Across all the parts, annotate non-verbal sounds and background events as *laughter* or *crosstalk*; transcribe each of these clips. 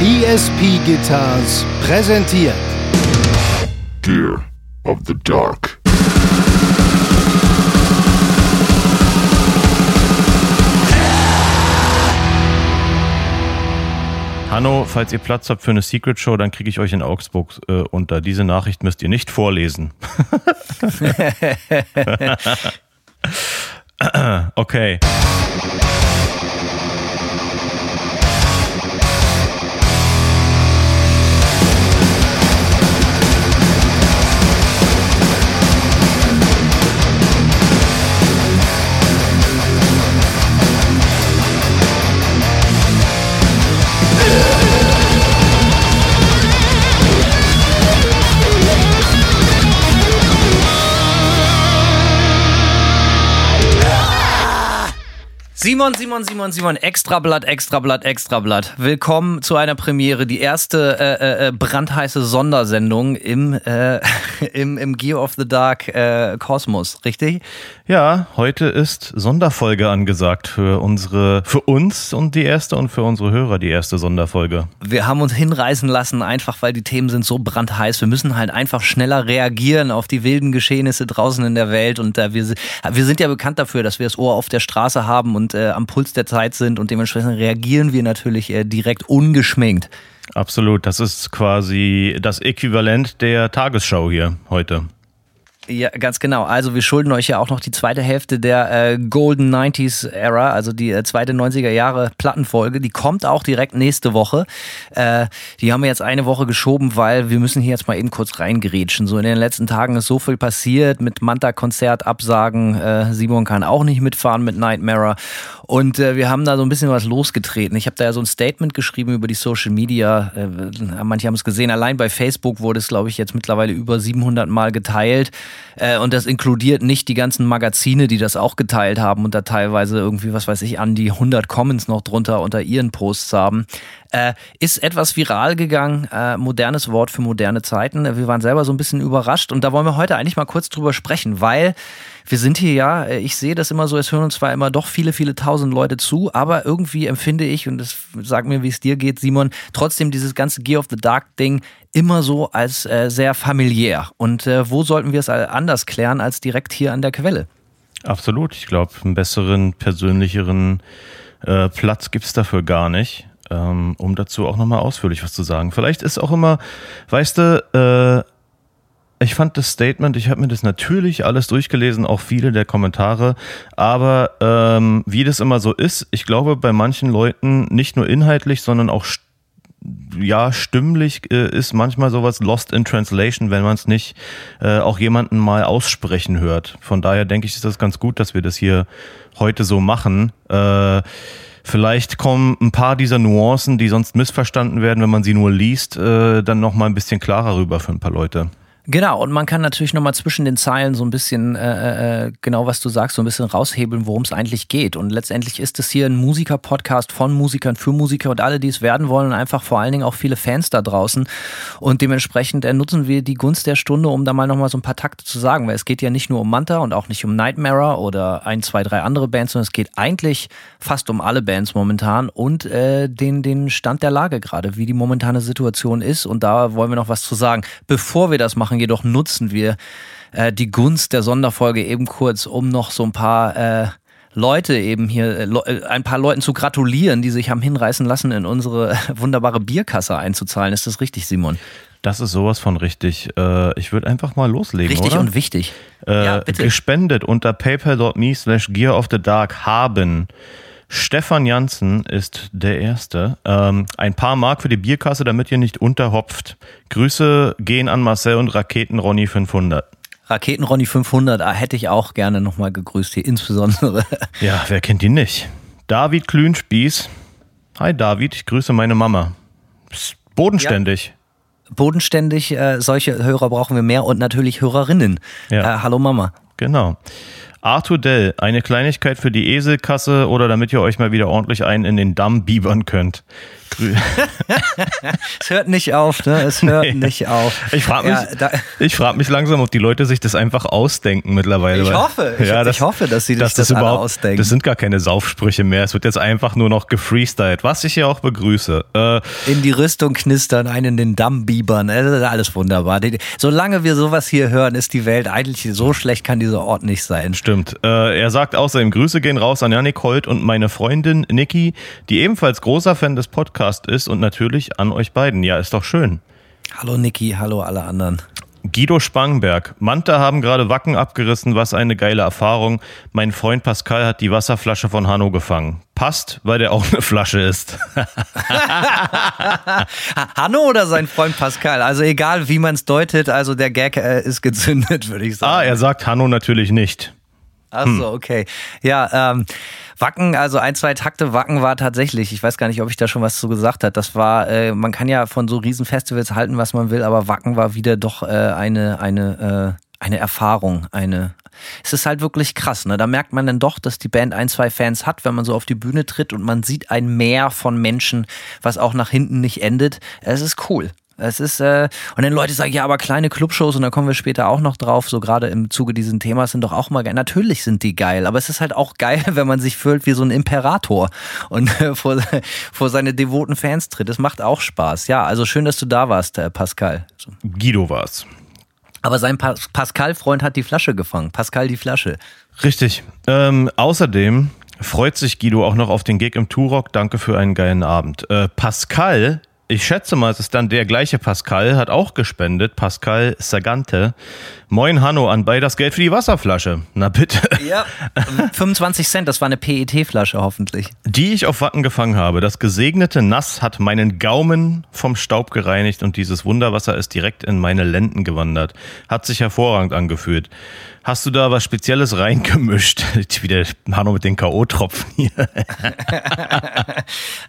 ESP Guitars präsentiert Gear of the Dark. Hanno, falls ihr Platz habt für eine Secret Show, dann kriege ich euch in Augsburg äh, unter. Diese Nachricht müsst ihr nicht vorlesen. *laughs* *laughs* okay. Simon, Simon, Simon, Simon, Extrablatt, Extrablatt, Extrablatt. Willkommen zu einer Premiere, die erste äh, äh, brandheiße Sondersendung im, äh, *laughs* im, im Gear of the Dark äh, Kosmos, richtig? Ja, heute ist Sonderfolge angesagt für unsere, für uns und die erste und für unsere Hörer die erste Sonderfolge. Wir haben uns hinreißen lassen, einfach weil die Themen sind so brandheiß. Wir müssen halt einfach schneller reagieren auf die wilden Geschehnisse draußen in der Welt und äh, wir, wir sind ja bekannt dafür, dass wir das Ohr auf der Straße haben und und äh, am Puls der Zeit sind und dementsprechend reagieren wir natürlich äh, direkt ungeschminkt. Absolut, das ist quasi das Äquivalent der Tagesschau hier heute. Ja, ganz genau. Also wir schulden euch ja auch noch die zweite Hälfte der äh, Golden 90s Era, also die äh, zweite 90er Jahre Plattenfolge. Die kommt auch direkt nächste Woche. Äh, die haben wir jetzt eine Woche geschoben, weil wir müssen hier jetzt mal eben kurz reingerätschen. So in den letzten Tagen ist so viel passiert mit Manta-Konzert, Absagen. Äh, Simon kann auch nicht mitfahren mit Nightmare. Und äh, wir haben da so ein bisschen was losgetreten. Ich habe da ja so ein Statement geschrieben über die Social Media. Äh, manche haben es gesehen. Allein bei Facebook wurde es, glaube ich, jetzt mittlerweile über 700 Mal geteilt. Äh, und das inkludiert nicht die ganzen Magazine, die das auch geteilt haben und da teilweise irgendwie, was weiß ich, an die 100 Comments noch drunter unter ihren Posts haben. Äh, ist etwas viral gegangen, äh, modernes Wort für moderne Zeiten. Wir waren selber so ein bisschen überrascht und da wollen wir heute eigentlich mal kurz drüber sprechen, weil wir sind hier ja, äh, ich sehe das immer so, es hören uns zwar immer doch viele, viele tausend Leute zu, aber irgendwie empfinde ich, und das sag mir, wie es dir geht, Simon, trotzdem dieses ganze Gear of the Dark Ding immer so als äh, sehr familiär. Und äh, wo sollten wir es anders klären als direkt hier an der Quelle? Absolut. Ich glaube, einen besseren, persönlicheren äh, Platz gibt es dafür gar nicht ähm, um dazu auch nochmal ausführlich was zu sagen. Vielleicht ist auch immer, weißt du, äh, ich fand das Statement, ich habe mir das natürlich alles durchgelesen, auch viele der Kommentare, aber ähm, wie das immer so ist, ich glaube bei manchen Leuten nicht nur inhaltlich, sondern auch ja, stimmlich äh, ist manchmal sowas lost in translation, wenn man es nicht äh, auch jemanden mal aussprechen hört. Von daher denke ich, ist das ganz gut, dass wir das hier heute so machen. Äh, Vielleicht kommen ein paar dieser Nuancen, die sonst missverstanden werden, wenn man sie nur liest, äh, dann noch mal ein bisschen klarer rüber für ein paar Leute. Genau, und man kann natürlich nochmal zwischen den Zeilen so ein bisschen, äh, äh, genau was du sagst, so ein bisschen raushebeln, worum es eigentlich geht. Und letztendlich ist es hier ein Musiker-Podcast von Musikern für Musiker und alle, die es werden wollen, und einfach vor allen Dingen auch viele Fans da draußen. Und dementsprechend äh, nutzen wir die Gunst der Stunde, um da mal nochmal so ein paar Takte zu sagen, weil es geht ja nicht nur um Manta und auch nicht um Nightmare oder ein, zwei, drei andere Bands, sondern es geht eigentlich fast um alle Bands momentan und äh, den, den Stand der Lage gerade, wie die momentane Situation ist. Und da wollen wir noch was zu sagen. Bevor wir das machen, jedoch nutzen wir äh, die Gunst der Sonderfolge eben kurz, um noch so ein paar äh, Leute eben hier, äh, äh ein paar Leuten zu gratulieren, die sich haben hinreißen lassen, in unsere *laughs* wunderbare Bierkasse einzuzahlen. Ist das richtig, Simon? Das ist sowas von richtig. Äh, ich würde einfach mal loslegen. Richtig oder? und wichtig. Äh, ja. Gespendet unter paypal.me slash gear of the dark haben Stefan Janssen ist der Erste. Ähm, ein paar Mark für die Bierkasse, damit ihr nicht unterhopft. Grüße gehen an Marcel und Raketen Ronny 500. Raketen Ronny 500 ah, hätte ich auch gerne nochmal gegrüßt hier, insbesondere. *laughs* Ja, wer kennt ihn nicht? David Klünspieß. Hi David, ich grüße meine Mama. bodenständig. Ja. Bodenständig, äh, solche Hörer brauchen wir mehr und natürlich Hörerinnen. Ja. Äh, hallo Mama. Genau. Arthur Dell, eine Kleinigkeit für die Eselkasse oder damit ihr euch mal wieder ordentlich einen in den Damm biebern könnt. *laughs* es hört nicht auf, ne? Es hört nee. nicht auf. Ich frage mich, ja, ich frag mich langsam, ob die Leute sich das einfach ausdenken mittlerweile. Ich hoffe, ich, ja, das, ich hoffe, dass sie dass das, das überhaupt ausdenken. Das sind gar keine Saufsprüche mehr. Es wird jetzt einfach nur noch gefreestylt, was ich ja auch begrüße. Äh, in die Rüstung knistern, einen in den Damm biebern. Das ist alles wunderbar. Solange wir sowas hier hören, ist die Welt eigentlich so schlecht, kann dieser Ort nicht sein. Stimmt. Äh, er sagt außerdem, Grüße gehen raus an Janik Holt und meine Freundin Niki, die ebenfalls großer Fan des Podcasts ist und natürlich an euch beiden. Ja, ist doch schön. Hallo Niki, hallo alle anderen. Guido Spangenberg. Manta haben gerade Wacken abgerissen, was eine geile Erfahrung. Mein Freund Pascal hat die Wasserflasche von Hanno gefangen. Passt, weil der auch eine Flasche ist. *laughs* Hanno oder sein Freund Pascal? Also egal, wie man es deutet, also der Gag äh, ist gezündet, *laughs* würde ich sagen. Ah, er sagt Hanno natürlich nicht. Ach so, hm. okay. Ja, ähm, Wacken, also ein, zwei Takte Wacken war tatsächlich, ich weiß gar nicht, ob ich da schon was zu gesagt habe. Das war, äh, man kann ja von so Riesenfestivals halten, was man will, aber Wacken war wieder doch äh, eine, eine, äh, eine Erfahrung, eine. Es ist halt wirklich krass, ne? Da merkt man dann doch, dass die Band ein, zwei Fans hat, wenn man so auf die Bühne tritt und man sieht ein Meer von Menschen, was auch nach hinten nicht endet. Es ist cool. Es ist, äh, und dann Leute sagen, ja, aber kleine Clubshows, und da kommen wir später auch noch drauf, so gerade im Zuge dieses Themas sind doch auch mal geil. Natürlich sind die geil, aber es ist halt auch geil, *laughs* wenn man sich fühlt wie so ein Imperator und äh, vor, *laughs* vor seine devoten Fans tritt. Das macht auch Spaß. Ja, also schön, dass du da warst, äh, Pascal. Guido war's. Aber sein pa Pascal-Freund hat die Flasche gefangen. Pascal die Flasche. Richtig. Ähm, außerdem freut sich Guido auch noch auf den Gig im Turok. Danke für einen geilen Abend. Äh, Pascal ich schätze mal, es ist dann der gleiche Pascal, hat auch gespendet, Pascal Sagante. Moin Hanno, an bei das Geld für die Wasserflasche. Na bitte. Ja, 25 Cent, das war eine PET-Flasche hoffentlich. Die ich auf Wacken gefangen habe. Das gesegnete Nass hat meinen Gaumen vom Staub gereinigt und dieses Wunderwasser ist direkt in meine Lenden gewandert. Hat sich hervorragend angefühlt. Hast du da was Spezielles reingemischt? *laughs* Wieder Hanno mit den K.O.-Tropfen hier. *laughs*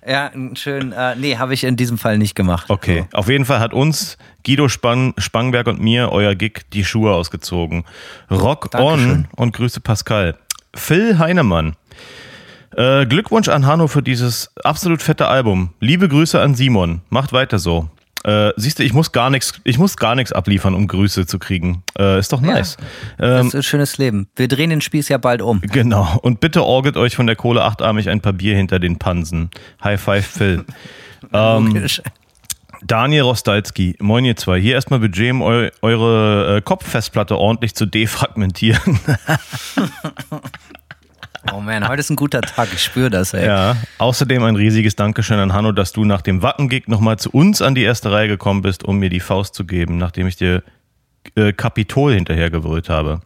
ja, schön. Äh, nee, habe ich in diesem Fall nicht gemacht. Okay, so. auf jeden Fall hat uns Guido Spang, Spangberg und mir euer Gig die Schuhe ausgezogen. Rock Dankeschön. on und Grüße Pascal. Phil Heinemann. Äh, Glückwunsch an Hanno für dieses absolut fette Album. Liebe Grüße an Simon. Macht weiter so. Äh, siehst du, ich muss gar nichts, ich muss gar nichts abliefern, um Grüße zu kriegen. Äh, ist doch nice. Ja, das ähm, ist ein schönes Leben. Wir drehen den Spieß ja bald um. Genau. Und bitte orget euch von der Kohle achtarmig ein paar Bier hinter den Pansen. High five, Phil. *laughs* ähm, Daniel Rostalski, moin ihr zwei. Hier erstmal Budget, um eu eure äh, Kopffestplatte ordentlich zu defragmentieren. *laughs* *laughs* Oh man, heute ist ein guter Tag, ich spüre das, ey. Ja, außerdem ein riesiges Dankeschön an Hanno, dass du nach dem Wacken-Gig nochmal zu uns an die erste Reihe gekommen bist, um mir die Faust zu geben, nachdem ich dir äh, Kapitol hinterhergewürgt habe.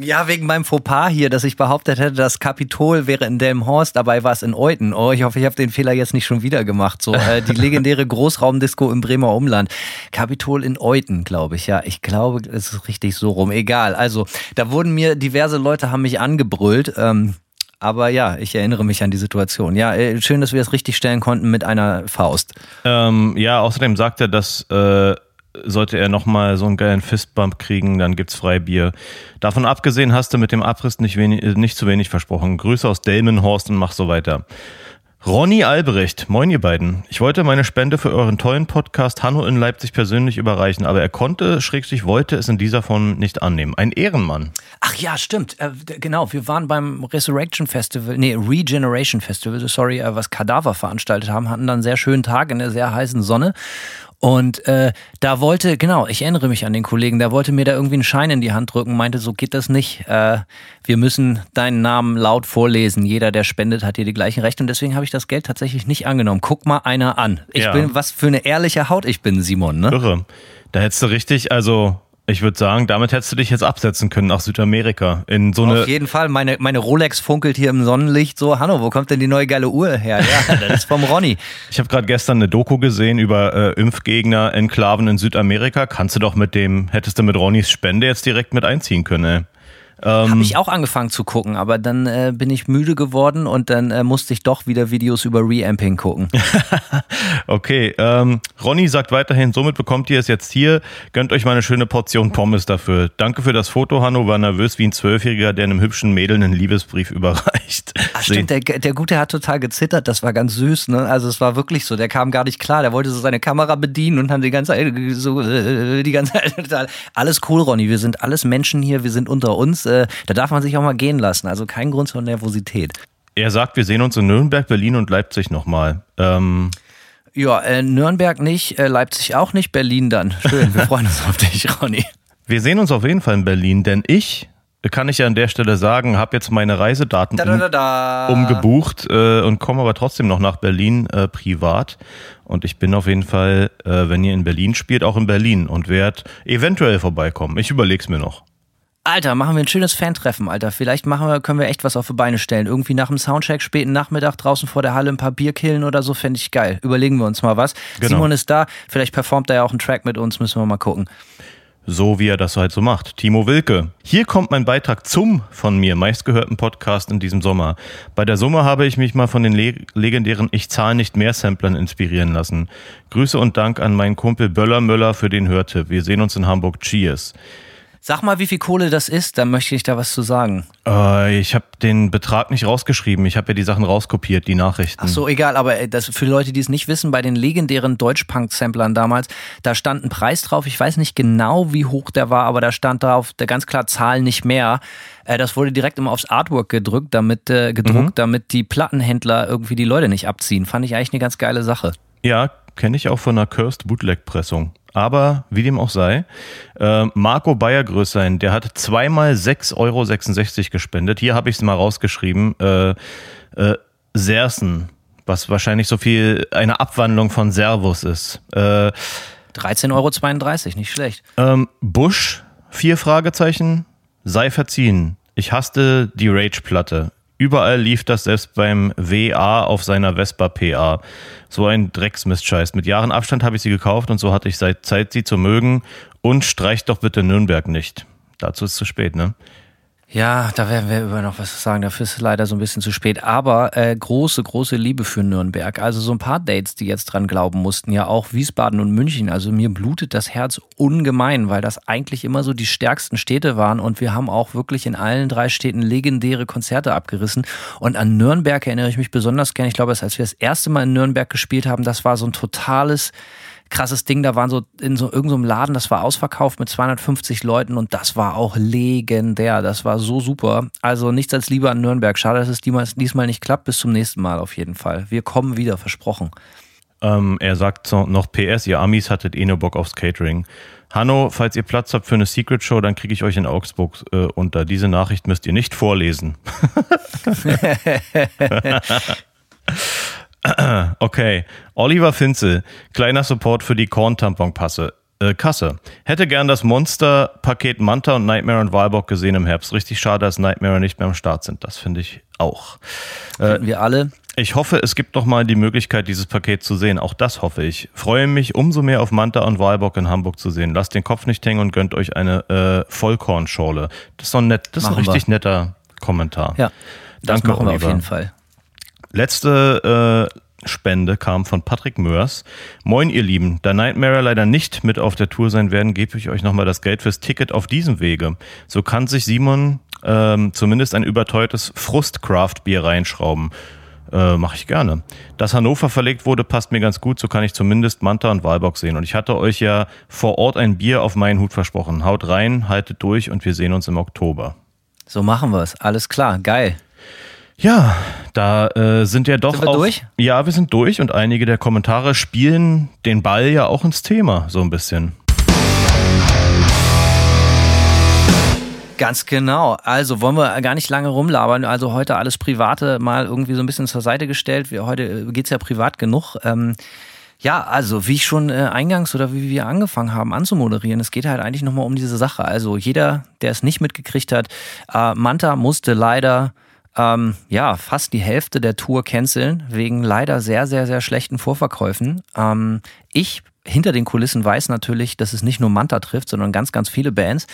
Ja, wegen meinem Fauxpas hier, dass ich behauptet hätte, das Kapitol wäre in Delmhorst, dabei war es in Euten. Oh, ich hoffe, ich habe den Fehler jetzt nicht schon wieder gemacht. So, äh, die legendäre Großraumdisco im Bremer Umland. Kapitol in Euten, glaube ich. Ja, ich glaube, es ist richtig so rum. Egal. Also, da wurden mir diverse Leute haben mich angebrüllt. Ähm, aber ja, ich erinnere mich an die Situation. Ja, äh, schön, dass wir es richtig stellen konnten mit einer Faust. Ähm, ja, außerdem sagt er, dass äh, sollte er nochmal so einen geilen Fistbump kriegen, dann gibt's Freibier. Davon abgesehen hast du mit dem Abriss nicht, wenig, äh, nicht zu wenig versprochen. Grüße aus Delmenhorst und mach so weiter. Ronny Albrecht, moin ihr beiden. Ich wollte meine Spende für euren tollen Podcast Hanno in Leipzig persönlich überreichen, aber er konnte, schrägstrich wollte es in dieser Form nicht annehmen. Ein Ehrenmann. Ach ja, stimmt. Äh, genau, wir waren beim Resurrection Festival, nee, Regeneration Festival, sorry, äh, was Kadaver veranstaltet haben, hatten dann einen sehr schönen Tag in der sehr heißen Sonne und äh, da wollte, genau, ich erinnere mich an den Kollegen, der wollte mir da irgendwie einen Schein in die Hand drücken, meinte, so geht das nicht. Äh, wir müssen deinen Namen laut vorlesen. Jeder, der spendet, hat hier die gleichen Rechte. Und deswegen habe ich das Geld tatsächlich nicht angenommen. Guck mal einer an. Ich ja. bin, was für eine ehrliche Haut ich bin, Simon, ne? Irre. Da hättest du richtig, also ich würde sagen, damit hättest du dich jetzt absetzen können nach Südamerika. In so Auf jeden Fall. Meine, meine Rolex funkelt hier im Sonnenlicht so. Hanno, wo kommt denn die neue geile Uhr her? Ja, *laughs* das ist vom Ronny. Ich habe gerade gestern eine Doku gesehen über äh, Impfgegner-Enklaven in Südamerika. Kannst du doch mit dem, hättest du mit Ronnys Spende jetzt direkt mit einziehen können, ey. Ähm, Habe ich auch angefangen zu gucken, aber dann äh, bin ich müde geworden und dann äh, musste ich doch wieder Videos über Reamping gucken. *laughs* okay, ähm, Ronny sagt weiterhin, somit bekommt ihr es jetzt hier. Gönnt euch mal eine schöne Portion Pommes dafür. Danke für das Foto, Hanno. War nervös wie ein Zwölfjähriger, der einem hübschen Mädel einen Liebesbrief *laughs* überreicht. Ach stimmt, der, der Gute hat total gezittert. Das war ganz süß, ne? Also es war wirklich so. Der kam gar nicht klar. Der wollte so seine Kamera bedienen und hat die ganze Zeit so, äh, die ganze Zeit, *laughs* alles cool, Ronny. Wir sind alles Menschen hier. Wir sind unter uns. Äh, da darf man sich auch mal gehen lassen. Also kein Grund zur Nervosität. Er sagt, wir sehen uns in Nürnberg, Berlin und Leipzig nochmal. Ähm ja, äh, Nürnberg nicht, äh, Leipzig auch nicht, Berlin dann. Schön, wir *laughs* freuen uns auf dich, Ronny. Wir sehen uns auf jeden Fall in Berlin, denn ich kann ich ja an der Stelle sagen, habe jetzt meine Reisedaten da, da, da, um, umgebucht äh, und komme aber trotzdem noch nach Berlin äh, privat. Und ich bin auf jeden Fall, äh, wenn ihr in Berlin spielt, auch in Berlin und werde eventuell vorbeikommen. Ich überlege es mir noch. Alter, machen wir ein schönes Fan-Treffen, Alter. Vielleicht machen wir, können wir echt was auf die Beine stellen. Irgendwie nach dem Soundcheck, späten Nachmittag draußen vor der Halle ein paar Bier killen oder so, fände ich geil. Überlegen wir uns mal was. Genau. Simon ist da, vielleicht performt er ja auch einen Track mit uns, müssen wir mal gucken. So wie er das halt so macht. Timo Wilke. Hier kommt mein Beitrag zum von mir meistgehörten Podcast in diesem Sommer. Bei der Summe habe ich mich mal von den le legendären Ich zahle nicht mehr Samplern inspirieren lassen. Grüße und Dank an meinen Kumpel Böller Möller für den Hörtipp. Wir sehen uns in Hamburg. Cheers. Sag mal, wie viel Kohle das ist, dann möchte ich da was zu sagen. Äh, ich habe den Betrag nicht rausgeschrieben. Ich habe ja die Sachen rauskopiert, die Nachrichten. Ach so, egal, aber äh, das für Leute, die es nicht wissen, bei den legendären Deutschpunk-Samplern damals, da stand ein Preis drauf. Ich weiß nicht genau, wie hoch der war, aber da stand drauf, der ganz klar Zahlen nicht mehr. Äh, das wurde direkt immer aufs Artwork gedrückt, damit, äh, gedruckt, mhm. damit die Plattenhändler irgendwie die Leute nicht abziehen. Fand ich eigentlich eine ganz geile Sache. Ja, kenne ich auch von einer Cursed Bootleg-Pressung. Aber wie dem auch sei, äh, Marco Bayergrößein, der hat zweimal 6,66 Euro gespendet. Hier habe ich es mal rausgeschrieben. Äh, äh, Sersen, was wahrscheinlich so viel eine Abwandlung von Servus ist. Äh, 13,32 Euro, nicht schlecht. Ähm, Bush, vier Fragezeichen, sei verziehen. Ich hasste die Rage-Platte. Überall lief das selbst beim WA auf seiner Vespa PA. So ein Drecksmistscheiß. Mit Jahren Abstand habe ich sie gekauft und so hatte ich seit Zeit, sie zu mögen. Und streicht doch bitte Nürnberg nicht. Dazu ist zu spät, ne? Ja, da werden wir über noch was sagen. Dafür ist es leider so ein bisschen zu spät. Aber äh, große, große Liebe für Nürnberg. Also so ein paar Dates, die jetzt dran glauben mussten. Ja, auch Wiesbaden und München. Also mir blutet das Herz ungemein, weil das eigentlich immer so die stärksten Städte waren. Und wir haben auch wirklich in allen drei Städten legendäre Konzerte abgerissen. Und an Nürnberg erinnere ich mich besonders gerne. Ich glaube, als wir das erste Mal in Nürnberg gespielt haben, das war so ein totales krasses Ding. Da waren so in so irgendeinem so Laden, das war ausverkauft mit 250 Leuten und das war auch legendär. Das war so super. Also nichts als lieber an Nürnberg. Schade, dass es diesmal nicht klappt. Bis zum nächsten Mal auf jeden Fall. Wir kommen wieder, versprochen. Ähm, er sagt noch PS, ihr Amis hattet eh nur Bock aufs Catering. Hanno, falls ihr Platz habt für eine Secret Show, dann kriege ich euch in Augsburg äh, unter. Diese Nachricht müsst ihr nicht vorlesen. *laughs* *clears throat* Okay. Oliver Finzel, kleiner Support für die Korn-Tampon-Passe. Äh, Kasse. Hätte gern das Monster-Paket Manta und Nightmare und Walbock gesehen im Herbst. Richtig schade, dass Nightmare nicht mehr am Start sind. Das finde ich auch. Äh, wir alle. Ich hoffe, es gibt noch mal die Möglichkeit, dieses Paket zu sehen. Auch das hoffe ich. Freue mich umso mehr auf Manta und Walbock in Hamburg zu sehen. Lasst den Kopf nicht hängen und gönnt euch eine äh, Vollkornschorle. Das ist doch nett. Das machen ist ein richtig wir. netter Kommentar. Ja. Das Danke, machen wir Oliver. auf jeden Fall. Letzte äh, Spende kam von Patrick Mörs. Moin, ihr Lieben. Da Nightmare leider nicht mit auf der Tour sein werden, gebe ich euch nochmal das Geld fürs Ticket auf diesem Wege. So kann sich Simon ähm, zumindest ein überteuertes Frust-Craft-Bier reinschrauben. Äh, Mache ich gerne. Dass Hannover verlegt wurde, passt mir ganz gut. So kann ich zumindest Manta und Walbock sehen. Und ich hatte euch ja vor Ort ein Bier auf meinen Hut versprochen. Haut rein, haltet durch und wir sehen uns im Oktober. So machen wir es. Alles klar. Geil. Ja, da äh, sind ja doch. Sind wir auch, durch? Ja, wir sind durch und einige der Kommentare spielen den Ball ja auch ins Thema, so ein bisschen. Ganz genau. Also wollen wir gar nicht lange rumlabern. Also heute alles Private mal irgendwie so ein bisschen zur Seite gestellt. Heute geht es ja privat genug. Ähm, ja, also wie ich schon äh, eingangs oder wie wir angefangen haben anzumoderieren, es geht halt eigentlich nochmal um diese Sache. Also jeder, der es nicht mitgekriegt hat, äh, Manta musste leider ähm, ja, fast die Hälfte der Tour canceln, wegen leider sehr, sehr, sehr schlechten Vorverkäufen. Ähm, ich hinter den Kulissen weiß natürlich, dass es nicht nur Manta trifft, sondern ganz, ganz viele Bands.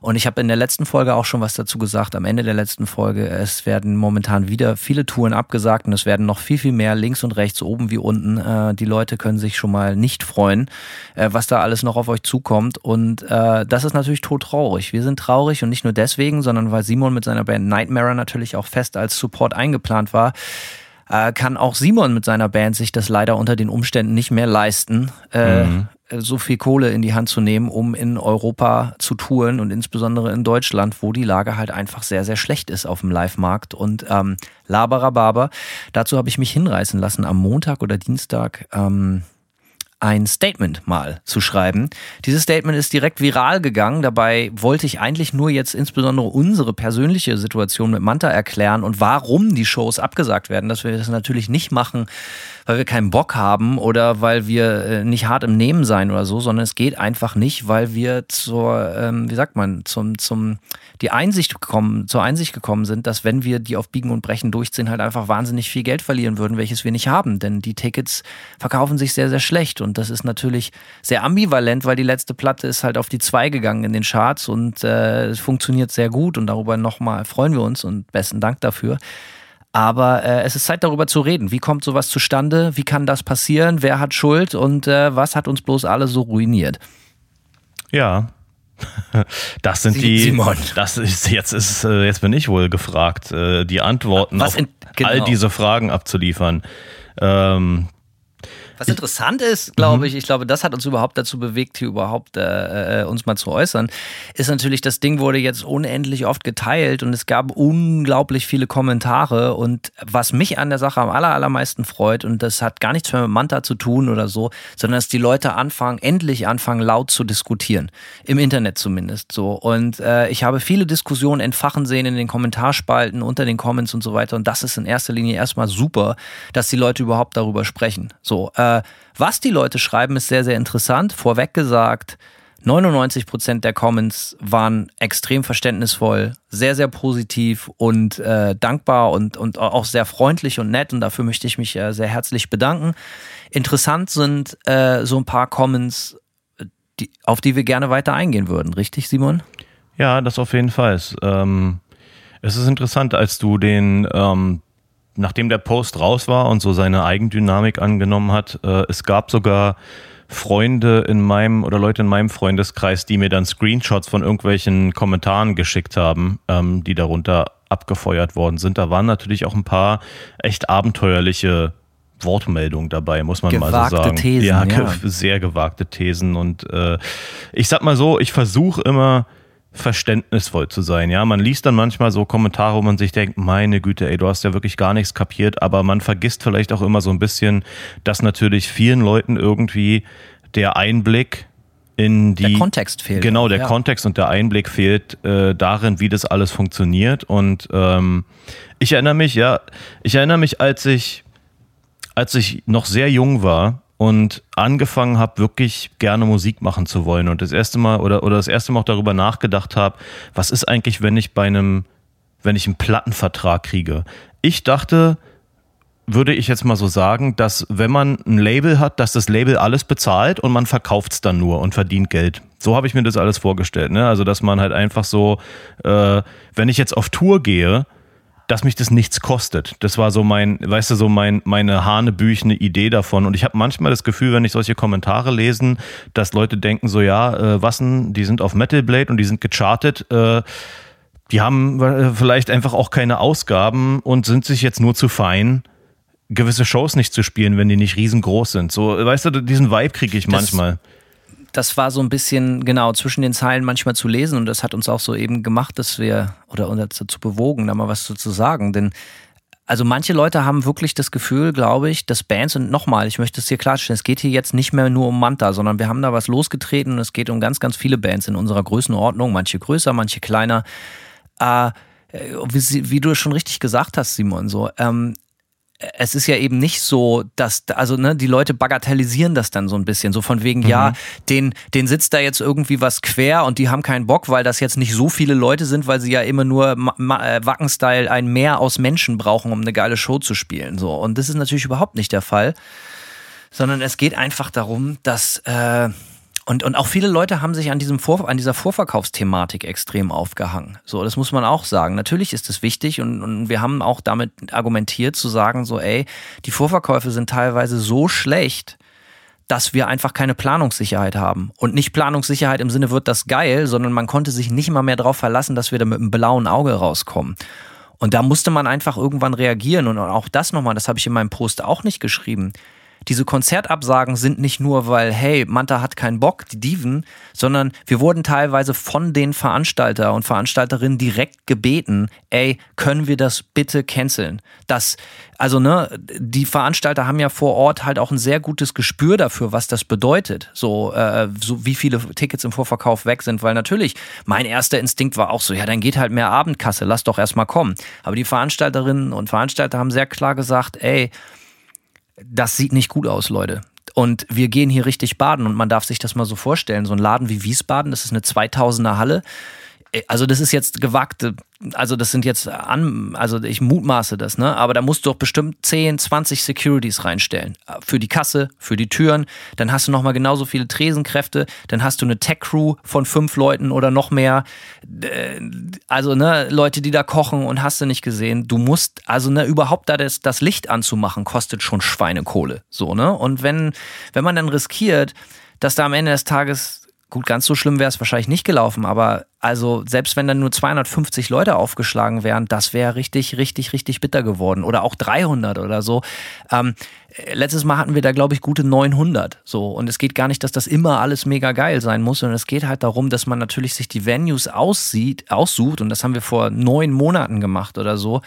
Und ich habe in der letzten Folge auch schon was dazu gesagt, am Ende der letzten Folge. Es werden momentan wieder viele Touren abgesagt und es werden noch viel, viel mehr links und rechts, oben wie unten. Äh, die Leute können sich schon mal nicht freuen, äh, was da alles noch auf euch zukommt. Und äh, das ist natürlich todtraurig. Wir sind traurig und nicht nur deswegen, sondern weil Simon mit seiner Band Nightmare natürlich auch fest als Support eingeplant war äh, kann auch Simon mit seiner Band sich das leider unter den Umständen nicht mehr leisten, äh, mhm. so viel Kohle in die Hand zu nehmen, um in Europa zu touren und insbesondere in Deutschland, wo die Lage halt einfach sehr, sehr schlecht ist auf dem Live-Markt. Und ähm, Laberababer, dazu habe ich mich hinreißen lassen am Montag oder Dienstag. Ähm, ein Statement mal zu schreiben. Dieses Statement ist direkt viral gegangen. Dabei wollte ich eigentlich nur jetzt insbesondere unsere persönliche Situation mit Manta erklären und warum die Shows abgesagt werden, dass wir das natürlich nicht machen, weil wir keinen Bock haben oder weil wir äh, nicht hart im Nehmen sein oder so, sondern es geht einfach nicht, weil wir zur, ähm, wie sagt man, zum, zum, die Einsicht gekommen, zur Einsicht gekommen sind, dass wenn wir die auf Biegen und Brechen durchziehen, halt einfach wahnsinnig viel Geld verlieren würden, welches wir nicht haben. Denn die Tickets verkaufen sich sehr, sehr schlecht. Und das ist natürlich sehr ambivalent, weil die letzte Platte ist halt auf die zwei gegangen in den Charts und äh, es funktioniert sehr gut und darüber nochmal freuen wir uns und besten Dank dafür. Aber äh, es ist Zeit darüber zu reden. Wie kommt sowas zustande? Wie kann das passieren? Wer hat Schuld? Und äh, was hat uns bloß alle so ruiniert? Ja. *laughs* Das sind die. Simon. Das ist jetzt ist äh, jetzt bin ich wohl gefragt, äh, die Antworten auf genau. all diese Fragen abzuliefern. Ähm, was interessant ist, glaube mhm. ich, ich glaube, das hat uns überhaupt dazu bewegt, hier überhaupt äh, äh, uns mal zu äußern, ist natürlich, das Ding wurde jetzt unendlich oft geteilt und es gab unglaublich viele Kommentare. Und was mich an der Sache am aller, allermeisten freut, und das hat gar nichts mehr mit Manta zu tun oder so, sondern dass die Leute anfangen, endlich anfangen, laut zu diskutieren. Im Internet zumindest so. Und äh, ich habe viele Diskussionen entfachen sehen in den Kommentarspalten, unter den Comments und so weiter. Und das ist in erster Linie erstmal super, dass die Leute überhaupt darüber sprechen. So, äh, äh, was die Leute schreiben, ist sehr, sehr interessant. Vorweg gesagt, 99 Prozent der Comments waren extrem verständnisvoll, sehr, sehr positiv und äh, dankbar und, und auch sehr freundlich und nett. Und dafür möchte ich mich äh, sehr herzlich bedanken. Interessant sind äh, so ein paar Comments, die, auf die wir gerne weiter eingehen würden. Richtig, Simon? Ja, das auf jeden Fall. Ähm, es ist interessant, als du den ähm, nachdem der Post raus war und so seine Eigendynamik angenommen hat, äh, es gab sogar Freunde in meinem oder Leute in meinem Freundeskreis, die mir dann Screenshots von irgendwelchen Kommentaren geschickt haben, ähm, die darunter abgefeuert worden sind. Da waren natürlich auch ein paar echt abenteuerliche Wortmeldungen dabei, muss man gewagte mal so sagen. Thesen, ja, ja, *laughs* sehr gewagte Thesen. Und äh, ich sag mal so, ich versuche immer verständnisvoll zu sein. Ja, man liest dann manchmal so Kommentare, wo man sich denkt, meine Güte, ey, du hast ja wirklich gar nichts kapiert, aber man vergisst vielleicht auch immer so ein bisschen, dass natürlich vielen Leuten irgendwie der Einblick in die der Kontext fehlt. Genau, der ja. Kontext und der Einblick fehlt äh, darin, wie das alles funktioniert. Und ähm, ich erinnere mich, ja, ich erinnere mich, als ich als ich noch sehr jung war, und angefangen habe, wirklich gerne Musik machen zu wollen. Und das erste Mal oder, oder das erste Mal auch darüber nachgedacht habe, was ist eigentlich, wenn ich bei einem, wenn ich einen Plattenvertrag kriege? Ich dachte, würde ich jetzt mal so sagen, dass wenn man ein Label hat, dass das Label alles bezahlt und man verkauft es dann nur und verdient Geld. So habe ich mir das alles vorgestellt. Ne? Also dass man halt einfach so, äh, wenn ich jetzt auf Tour gehe, dass mich das nichts kostet. Das war so mein, weißt du, so mein, meine hanebüchene Idee davon. Und ich habe manchmal das Gefühl, wenn ich solche Kommentare lesen, dass Leute denken so, ja, äh, Wassen, die sind auf Metal Blade und die sind gechartet. Äh, die haben äh, vielleicht einfach auch keine Ausgaben und sind sich jetzt nur zu fein, gewisse Shows nicht zu spielen, wenn die nicht riesengroß sind. So, weißt du, diesen Vibe kriege ich das, manchmal das war so ein bisschen genau zwischen den Zeilen manchmal zu lesen und das hat uns auch so eben gemacht, dass wir oder uns dazu bewogen, da mal was zu sagen. Denn also manche Leute haben wirklich das Gefühl, glaube ich, dass Bands und nochmal, ich möchte es hier klarstellen, es geht hier jetzt nicht mehr nur um Manta, sondern wir haben da was losgetreten und es geht um ganz, ganz viele Bands in unserer Größenordnung, manche größer, manche kleiner. Äh, wie, wie, du schon richtig gesagt hast, Simon, so, ähm, es ist ja eben nicht so, dass, also ne, die Leute bagatellisieren das dann so ein bisschen, so von wegen, mhm. ja, den, den sitzt da jetzt irgendwie was quer und die haben keinen Bock, weil das jetzt nicht so viele Leute sind, weil sie ja immer nur äh, Wacken-Style ein Mehr aus Menschen brauchen, um eine geile Show zu spielen. So. Und das ist natürlich überhaupt nicht der Fall sondern es geht einfach darum, dass äh, und, und auch viele Leute haben sich an, diesem Vor, an dieser Vorverkaufsthematik extrem aufgehangen. So, das muss man auch sagen. Natürlich ist es wichtig und, und wir haben auch damit argumentiert zu sagen, so, ey, die Vorverkäufe sind teilweise so schlecht, dass wir einfach keine Planungssicherheit haben. Und nicht Planungssicherheit im Sinne wird das geil, sondern man konnte sich nicht mal mehr darauf verlassen, dass wir da mit einem blauen Auge rauskommen. Und da musste man einfach irgendwann reagieren. Und auch das nochmal, das habe ich in meinem Post auch nicht geschrieben diese Konzertabsagen sind nicht nur, weil, hey, Manta hat keinen Bock, die Diven, sondern wir wurden teilweise von den Veranstalter und Veranstalterinnen direkt gebeten, ey, können wir das bitte canceln? Das, also, ne, die Veranstalter haben ja vor Ort halt auch ein sehr gutes Gespür dafür, was das bedeutet. So, äh, so wie viele Tickets im Vorverkauf weg sind, weil natürlich mein erster Instinkt war auch so, ja, dann geht halt mehr Abendkasse, lass doch erstmal kommen. Aber die Veranstalterinnen und Veranstalter haben sehr klar gesagt, ey, das sieht nicht gut aus, Leute. Und wir gehen hier richtig baden und man darf sich das mal so vorstellen. So ein Laden wie Wiesbaden, das ist eine 2000er Halle. Äh, also das ist jetzt gewagte, also das sind jetzt an, also ich mutmaße das, ne? Aber da musst du doch bestimmt 10, 20 Securities reinstellen. Für die Kasse, für die Türen. Dann hast du nochmal genauso viele Tresenkräfte. Dann hast du eine Tech-Crew von fünf Leuten oder noch mehr. Äh, also, ne, Leute, die da kochen und hast du nicht gesehen. Du musst, also, ne, überhaupt da das, das Licht anzumachen, kostet schon Schweinekohle. So, ne? Und wenn, wenn man dann riskiert, dass da am Ende des Tages Gut, ganz so schlimm wäre es wahrscheinlich nicht gelaufen, aber also selbst wenn dann nur 250 Leute aufgeschlagen wären, das wäre richtig, richtig, richtig bitter geworden. Oder auch 300 oder so. Ähm, letztes Mal hatten wir da, glaube ich, gute 900. So. Und es geht gar nicht, dass das immer alles mega geil sein muss, sondern es geht halt darum, dass man natürlich sich die Venues aussieht, aussucht. Und das haben wir vor neun Monaten gemacht oder so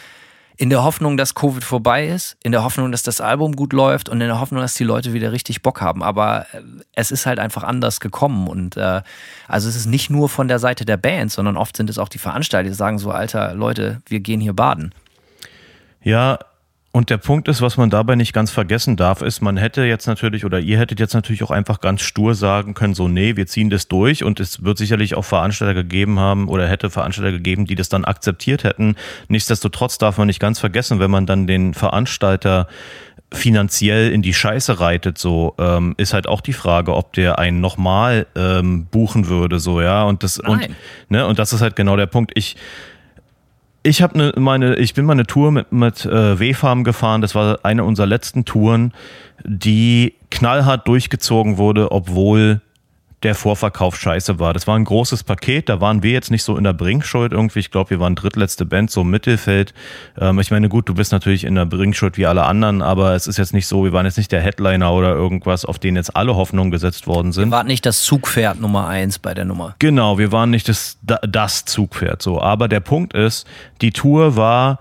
in der Hoffnung, dass Covid vorbei ist, in der Hoffnung, dass das Album gut läuft und in der Hoffnung, dass die Leute wieder richtig Bock haben. Aber äh, es ist halt einfach anders gekommen. Und äh, also es ist nicht nur von der Seite der Band, sondern oft sind es auch die Veranstalter, die sagen so, Alter, Leute, wir gehen hier baden. Ja, und der Punkt ist, was man dabei nicht ganz vergessen darf, ist, man hätte jetzt natürlich oder ihr hättet jetzt natürlich auch einfach ganz stur sagen können, so, nee, wir ziehen das durch und es wird sicherlich auch Veranstalter gegeben haben oder hätte Veranstalter gegeben, die das dann akzeptiert hätten. Nichtsdestotrotz darf man nicht ganz vergessen, wenn man dann den Veranstalter finanziell in die Scheiße reitet, so ähm, ist halt auch die Frage, ob der einen nochmal ähm, buchen würde, so ja und das Nein. und ne und das ist halt genau der Punkt. Ich ich habe ne, meine, ich bin mal eine Tour mit, mit äh, W-Farm gefahren. Das war eine unserer letzten Touren, die knallhart durchgezogen wurde, obwohl der Vorverkauf scheiße war. Das war ein großes Paket, da waren wir jetzt nicht so in der Bringschuld irgendwie. Ich glaube, wir waren drittletzte Band, so im Mittelfeld. Ähm, ich meine, gut, du bist natürlich in der Bringschuld wie alle anderen, aber es ist jetzt nicht so, wir waren jetzt nicht der Headliner oder irgendwas, auf den jetzt alle Hoffnungen gesetzt worden sind. War nicht das Zugpferd Nummer eins bei der Nummer. Genau, wir waren nicht das, das Zugpferd so. Aber der Punkt ist, die Tour war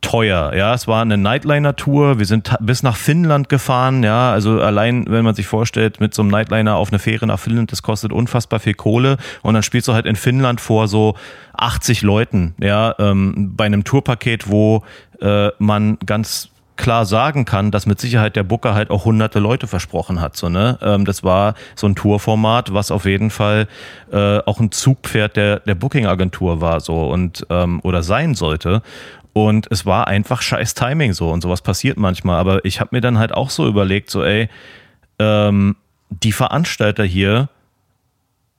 teuer. Ja, es war eine Nightliner-Tour. Wir sind bis nach Finnland gefahren. Ja, also allein, wenn man sich vorstellt, mit so einem Nightliner auf eine Fähre nach Finnland, das kostet unfassbar viel Kohle. Und dann spielst du halt in Finnland vor so 80 Leuten. Ja, ähm, bei einem Tourpaket, wo äh, man ganz klar sagen kann, dass mit Sicherheit der Booker halt auch hunderte Leute versprochen hat. So, ne? Ähm, das war so ein Tourformat, was auf jeden Fall äh, auch ein Zugpferd der, der Booking-Agentur war so und ähm, oder sein sollte. Und es war einfach scheiß Timing so und sowas passiert manchmal. Aber ich habe mir dann halt auch so überlegt, so ey, ähm, die Veranstalter hier,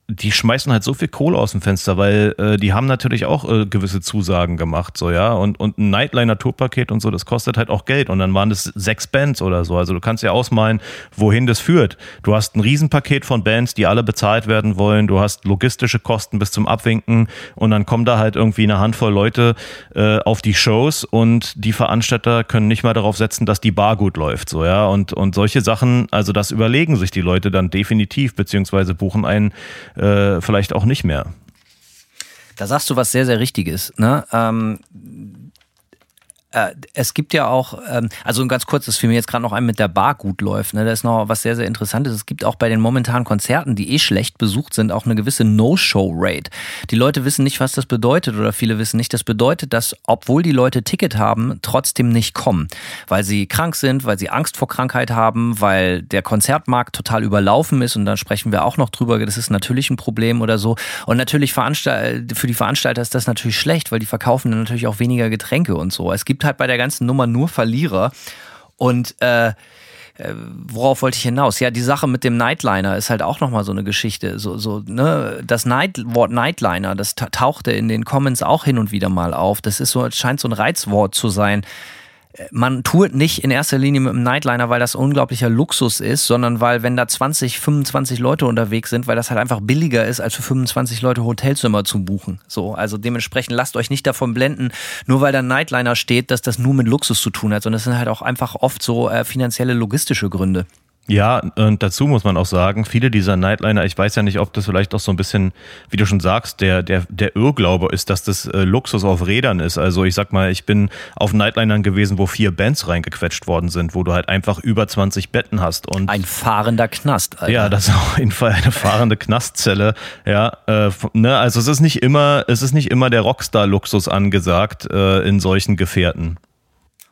die schmeißen halt so viel Kohle aus dem Fenster, weil äh, die haben natürlich auch äh, gewisse Zusagen gemacht, so ja. Und, und ein Nightliner-Tourpaket und so, das kostet halt auch Geld. Und dann waren das sechs Bands oder so. Also du kannst ja ausmalen, wohin das führt. Du hast ein Riesenpaket von Bands, die alle bezahlt werden wollen. Du hast logistische Kosten bis zum Abwinken und dann kommen da halt irgendwie eine Handvoll Leute äh, auf die Shows und die Veranstalter können nicht mal darauf setzen, dass die Bar gut läuft, so ja. Und, und solche Sachen, also das überlegen sich die Leute dann definitiv, beziehungsweise buchen einen äh, vielleicht auch nicht mehr. Da sagst du was sehr, sehr Richtiges. Ne? Ähm, äh, es gibt ja auch, ähm, also ganz kurz, das fiel mir jetzt gerade noch ein, mit der Bar gut läuft. Ne? Da ist noch was sehr, sehr Interessantes. Es gibt auch bei den momentanen Konzerten, die eh schlecht besucht sind, auch eine gewisse No-Show-Rate. Die Leute wissen nicht, was das bedeutet oder viele wissen nicht. Das bedeutet, dass, obwohl die Leute Ticket haben, trotzdem nicht kommen. Weil sie krank sind, weil sie Angst vor Krankheit haben, weil der Konzertmarkt total überlaufen ist und dann sprechen wir auch noch drüber, das ist natürlich ein Problem oder so. Und natürlich für die Veranstalter ist das natürlich schlecht, weil die verkaufen dann natürlich auch weniger Getränke und so. Es gibt halt bei der ganzen Nummer nur Verlierer. Und äh, äh, worauf wollte ich hinaus? Ja, die Sache mit dem Nightliner ist halt auch nochmal so eine Geschichte. So, so, ne, das Night Wort Nightliner, das tauchte in den Comments auch hin und wieder mal auf. Das ist so, scheint so ein Reizwort zu sein man tourt nicht in erster Linie mit einem Nightliner, weil das unglaublicher Luxus ist, sondern weil, wenn da 20, 25 Leute unterwegs sind, weil das halt einfach billiger ist, als für 25 Leute Hotelzimmer zu buchen. So, also dementsprechend lasst euch nicht davon blenden, nur weil da ein Nightliner steht, dass das nur mit Luxus zu tun hat, sondern es sind halt auch einfach oft so äh, finanzielle logistische Gründe. Ja, und dazu muss man auch sagen, viele dieser Nightliner, ich weiß ja nicht, ob das vielleicht auch so ein bisschen, wie du schon sagst, der, der, der Irrglaube ist, dass das äh, Luxus auf Rädern ist. Also ich sag mal, ich bin auf Nightlinern gewesen, wo vier Bands reingequetscht worden sind, wo du halt einfach über 20 Betten hast. Und ein fahrender Knast, Alter. Ja, das ist auf jeden Fall eine fahrende Knastzelle. Ja, äh, ne, also es ist nicht immer, es ist nicht immer der Rockstar-Luxus angesagt äh, in solchen Gefährten.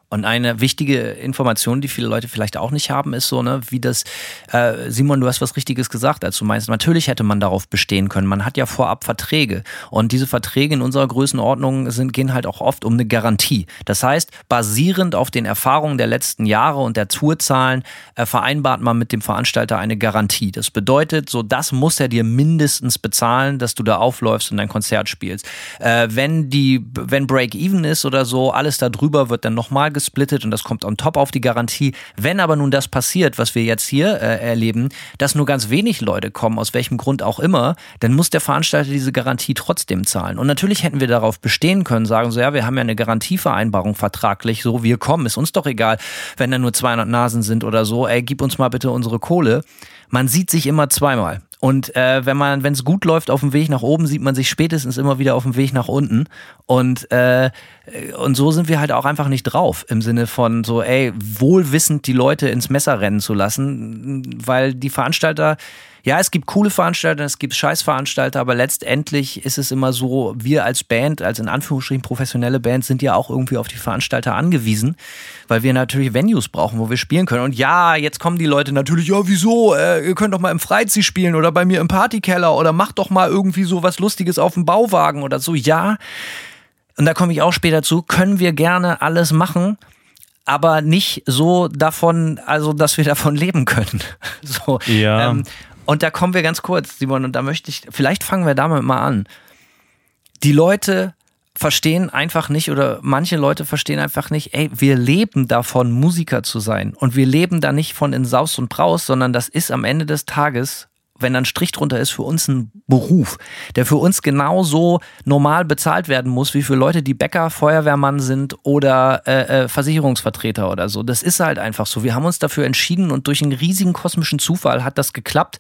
Und eine wichtige Information, die viele Leute vielleicht auch nicht haben, ist so, ne, wie das, äh, Simon, du hast was Richtiges gesagt, als du meinst, natürlich hätte man darauf bestehen können. Man hat ja vorab Verträge. Und diese Verträge in unserer Größenordnung sind, gehen halt auch oft um eine Garantie. Das heißt, basierend auf den Erfahrungen der letzten Jahre und der Tourzahlen äh, vereinbart man mit dem Veranstalter eine Garantie. Das bedeutet, so das muss er dir mindestens bezahlen, dass du da aufläufst und dein Konzert spielst. Äh, wenn die, wenn Break-Even ist oder so, alles darüber wird dann nochmal gesplittet und das kommt on top auf die Garantie. Wenn aber nun das passiert, was wir jetzt hier äh, erleben, dass nur ganz wenig Leute kommen, aus welchem Grund auch immer, dann muss der Veranstalter diese Garantie trotzdem zahlen. Und natürlich hätten wir darauf bestehen können, sagen so, ja, wir haben ja eine Garantievereinbarung vertraglich, so, wir kommen, ist uns doch egal, wenn da nur 200 Nasen sind oder so, ey, gib uns mal bitte unsere Kohle. Man sieht sich immer zweimal. Und äh, wenn man, wenn es gut läuft auf dem Weg nach oben, sieht man sich spätestens immer wieder auf dem Weg nach unten. Und, äh, und so sind wir halt auch einfach nicht drauf im Sinne von so, ey, wohlwissend die Leute ins Messer rennen zu lassen, weil die Veranstalter ja, es gibt coole Veranstalter, es gibt Scheißveranstalter, aber letztendlich ist es immer so, wir als Band, als in Anführungsstrichen professionelle Band, sind ja auch irgendwie auf die Veranstalter angewiesen, weil wir natürlich Venues brauchen, wo wir spielen können. Und ja, jetzt kommen die Leute natürlich, ja, wieso? Äh, ihr könnt doch mal im Freizeit spielen oder bei mir im Partykeller oder macht doch mal irgendwie so was Lustiges auf dem Bauwagen oder so. Ja. Und da komme ich auch später zu, können wir gerne alles machen aber nicht so davon, also dass wir davon leben können. *laughs* So, ja. Ähm, und da kommen wir ganz kurz, Simon, und da möchte ich, vielleicht fangen wir damit mal an. Die Leute verstehen einfach nicht oder manche Leute verstehen einfach nicht, ey, wir leben davon, Musiker zu sein. Und wir leben da nicht von in Saus und Braus, sondern das ist am Ende des Tages wenn dann Strich drunter ist, für uns ein Beruf, der für uns genauso normal bezahlt werden muss, wie für Leute, die Bäcker, Feuerwehrmann sind oder äh, äh, Versicherungsvertreter oder so. Das ist halt einfach so. Wir haben uns dafür entschieden und durch einen riesigen kosmischen Zufall hat das geklappt.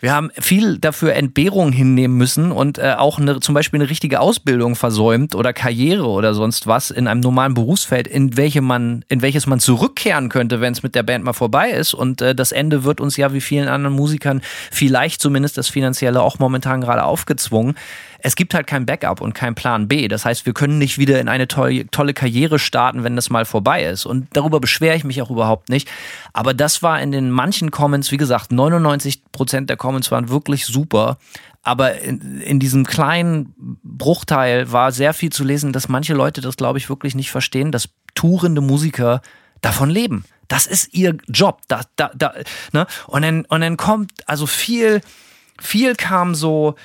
Wir haben viel dafür Entbehrungen hinnehmen müssen und äh, auch eine, zum Beispiel eine richtige Ausbildung versäumt oder Karriere oder sonst was in einem normalen Berufsfeld, in, welche man, in welches man zurückkehren könnte, wenn es mit der Band mal vorbei ist. Und äh, das Ende wird uns ja wie vielen anderen Musikern vielleicht zumindest das Finanzielle auch momentan gerade aufgezwungen es gibt halt kein Backup und kein Plan B. Das heißt, wir können nicht wieder in eine tolle, Karriere starten, wenn das mal vorbei ist. Und darüber beschwere ich mich auch überhaupt nicht. Aber das war in den manchen Comments, wie gesagt, 99 Prozent der Comments waren wirklich super. Aber in, in, diesem kleinen Bruchteil war sehr viel zu lesen, dass manche Leute das, glaube ich, wirklich nicht verstehen, dass tourende Musiker davon leben. Das ist ihr Job. Da, da, da, ne? und, dann, und dann kommt, also viel, viel kam so,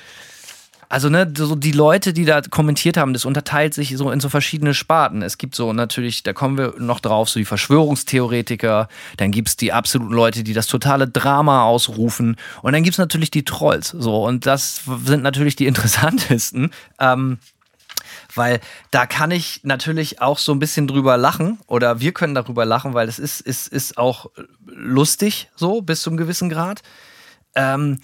also ne, so die Leute, die da kommentiert haben, das unterteilt sich so in so verschiedene Sparten. Es gibt so natürlich, da kommen wir noch drauf, so die Verschwörungstheoretiker, dann gibt es die absoluten Leute, die das totale Drama ausrufen und dann gibt es natürlich die Trolls. So, und das sind natürlich die *laughs* interessantesten. Ähm, weil da kann ich natürlich auch so ein bisschen drüber lachen oder wir können darüber lachen, weil es ist, ist, ist auch lustig so bis zum gewissen Grad. Ähm,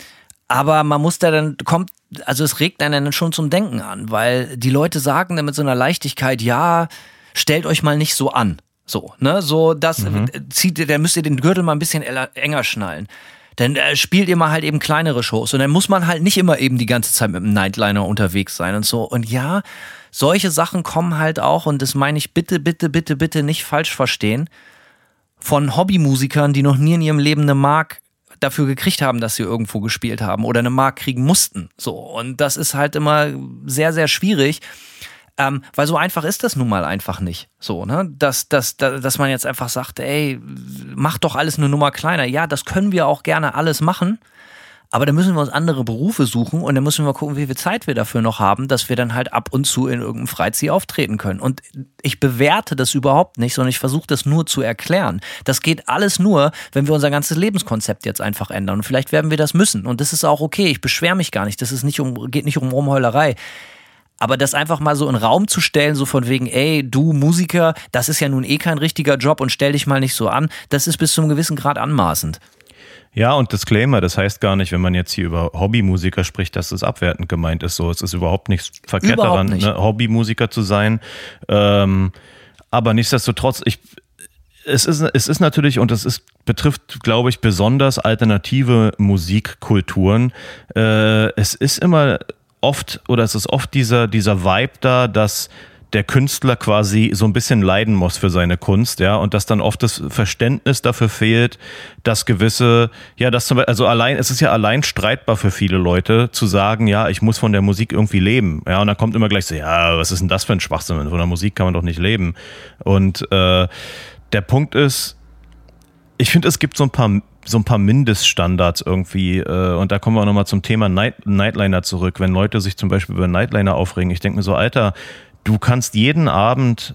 aber man muss da dann, kommt, also es regt einen dann schon zum Denken an, weil die Leute sagen dann mit so einer Leichtigkeit, ja, stellt euch mal nicht so an. So, ne, so das mhm. zieht ihr, dann müsst ihr den Gürtel mal ein bisschen enger schnallen. Dann äh, spielt ihr mal halt eben kleinere Shows und dann muss man halt nicht immer eben die ganze Zeit mit einem Nightliner unterwegs sein und so. Und ja, solche Sachen kommen halt auch und das meine ich bitte, bitte, bitte, bitte nicht falsch verstehen von Hobbymusikern, die noch nie in ihrem Leben eine Mark dafür gekriegt haben, dass sie irgendwo gespielt haben oder eine Mark kriegen mussten. So. Und das ist halt immer sehr, sehr schwierig. Ähm, weil so einfach ist das nun mal einfach nicht. So, ne? Dass, dass, dass man jetzt einfach sagt, ey, mach doch alles eine Nummer kleiner. Ja, das können wir auch gerne alles machen. Aber da müssen wir uns andere Berufe suchen und dann müssen wir gucken, wie viel Zeit wir dafür noch haben, dass wir dann halt ab und zu in irgendeinem Freizeit auftreten können. Und ich bewerte das überhaupt nicht, sondern ich versuche das nur zu erklären. Das geht alles nur, wenn wir unser ganzes Lebenskonzept jetzt einfach ändern. Und vielleicht werden wir das müssen. Und das ist auch okay. Ich beschwere mich gar nicht. Das ist nicht um, geht nicht um Rumheulerei. Aber das einfach mal so in Raum zu stellen, so von wegen, ey, du Musiker, das ist ja nun eh kein richtiger Job und stell dich mal nicht so an, das ist bis zu einem gewissen Grad anmaßend. Ja, und Disclaimer, das heißt gar nicht, wenn man jetzt hier über Hobbymusiker spricht, dass es abwertend gemeint ist. So, es ist überhaupt nichts verkehrt überhaupt daran, nicht. Ne, Hobbymusiker zu sein. Ähm, aber nichtsdestotrotz, ich, es ist, es ist natürlich, und das ist, betrifft, glaube ich, besonders alternative Musikkulturen. Äh, es ist immer oft, oder es ist oft dieser, dieser Vibe da, dass der Künstler quasi so ein bisschen leiden muss für seine Kunst, ja, und dass dann oft das Verständnis dafür fehlt, dass gewisse, ja, das zum Beispiel, also allein, es ist ja allein streitbar für viele Leute zu sagen, ja, ich muss von der Musik irgendwie leben, ja, und dann kommt immer gleich so, ja, was ist denn das für ein Schwachsinn? Von der Musik kann man doch nicht leben. Und äh, der Punkt ist, ich finde, es gibt so ein paar so ein paar Mindeststandards irgendwie. Äh, und da kommen wir nochmal zum Thema Night, Nightliner zurück. Wenn Leute sich zum Beispiel über Nightliner aufregen, ich denke mir so, Alter, du kannst jeden Abend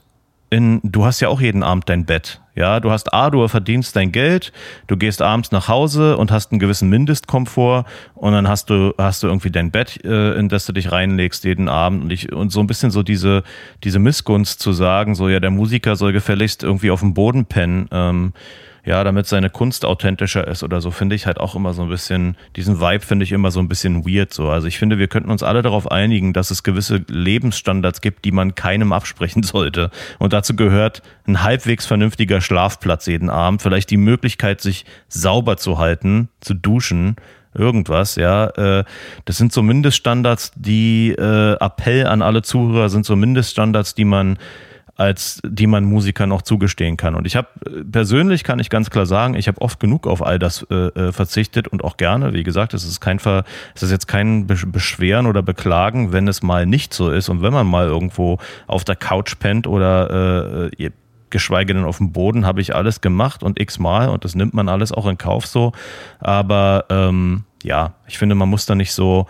in, du hast ja auch jeden Abend dein Bett. Ja, du hast A, du verdienst dein Geld, du gehst abends nach Hause und hast einen gewissen Mindestkomfort und dann hast du, hast du irgendwie dein Bett, äh, in das du dich reinlegst jeden Abend und ich, und so ein bisschen so diese, diese Missgunst zu sagen, so ja, der Musiker soll gefälligst irgendwie auf dem Boden pennen, ähm, ja, damit seine Kunst authentischer ist oder so, finde ich halt auch immer so ein bisschen, diesen Vibe finde ich immer so ein bisschen weird so. Also ich finde, wir könnten uns alle darauf einigen, dass es gewisse Lebensstandards gibt, die man keinem *laughs* absprechen sollte. Und dazu gehört ein halbwegs vernünftiger Schlafplatz jeden Abend, vielleicht die Möglichkeit, sich sauber zu halten, zu duschen, irgendwas, ja. Äh, das sind so Mindeststandards, die äh, Appell an alle Zuhörer sind so Mindeststandards, die man als die man Musikern auch zugestehen kann. Und ich habe persönlich kann ich ganz klar sagen, ich habe oft genug auf all das äh, äh, verzichtet und auch gerne. Wie gesagt, es ist kein Ver, es ist jetzt kein Beschweren oder Beklagen, wenn es mal nicht so ist und wenn man mal irgendwo auf der Couch pennt oder äh, geschweige denn auf dem Boden, habe ich alles gemacht und x-mal und das nimmt man alles auch in Kauf so. Aber ähm, ja, ich finde, man muss da nicht so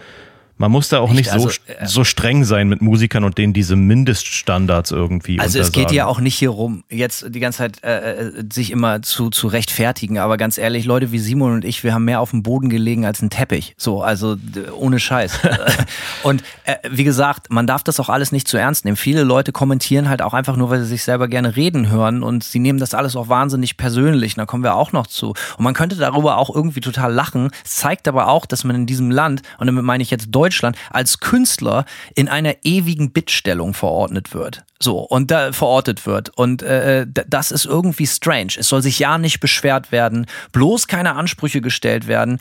man muss da auch Echt? nicht so, also, äh, so streng sein mit Musikern und denen diese Mindeststandards irgendwie Also es geht ja auch nicht hier rum, jetzt die ganze Zeit äh, äh, sich immer zu, zu rechtfertigen, aber ganz ehrlich, Leute wie Simon und ich, wir haben mehr auf dem Boden gelegen als ein Teppich. So, also ohne Scheiß. *laughs* und äh, wie gesagt, man darf das auch alles nicht zu ernst nehmen. Viele Leute kommentieren halt auch einfach nur, weil sie sich selber gerne reden hören und sie nehmen das alles auch wahnsinnig persönlich. da kommen wir auch noch zu. Und man könnte darüber auch irgendwie total lachen. Es zeigt aber auch, dass man in diesem Land, und damit meine ich jetzt Deutschland, Deutschland als Künstler in einer ewigen Bittstellung verordnet wird. So, und da verortet wird. Und äh, das ist irgendwie strange. Es soll sich ja nicht beschwert werden, bloß keine Ansprüche gestellt werden.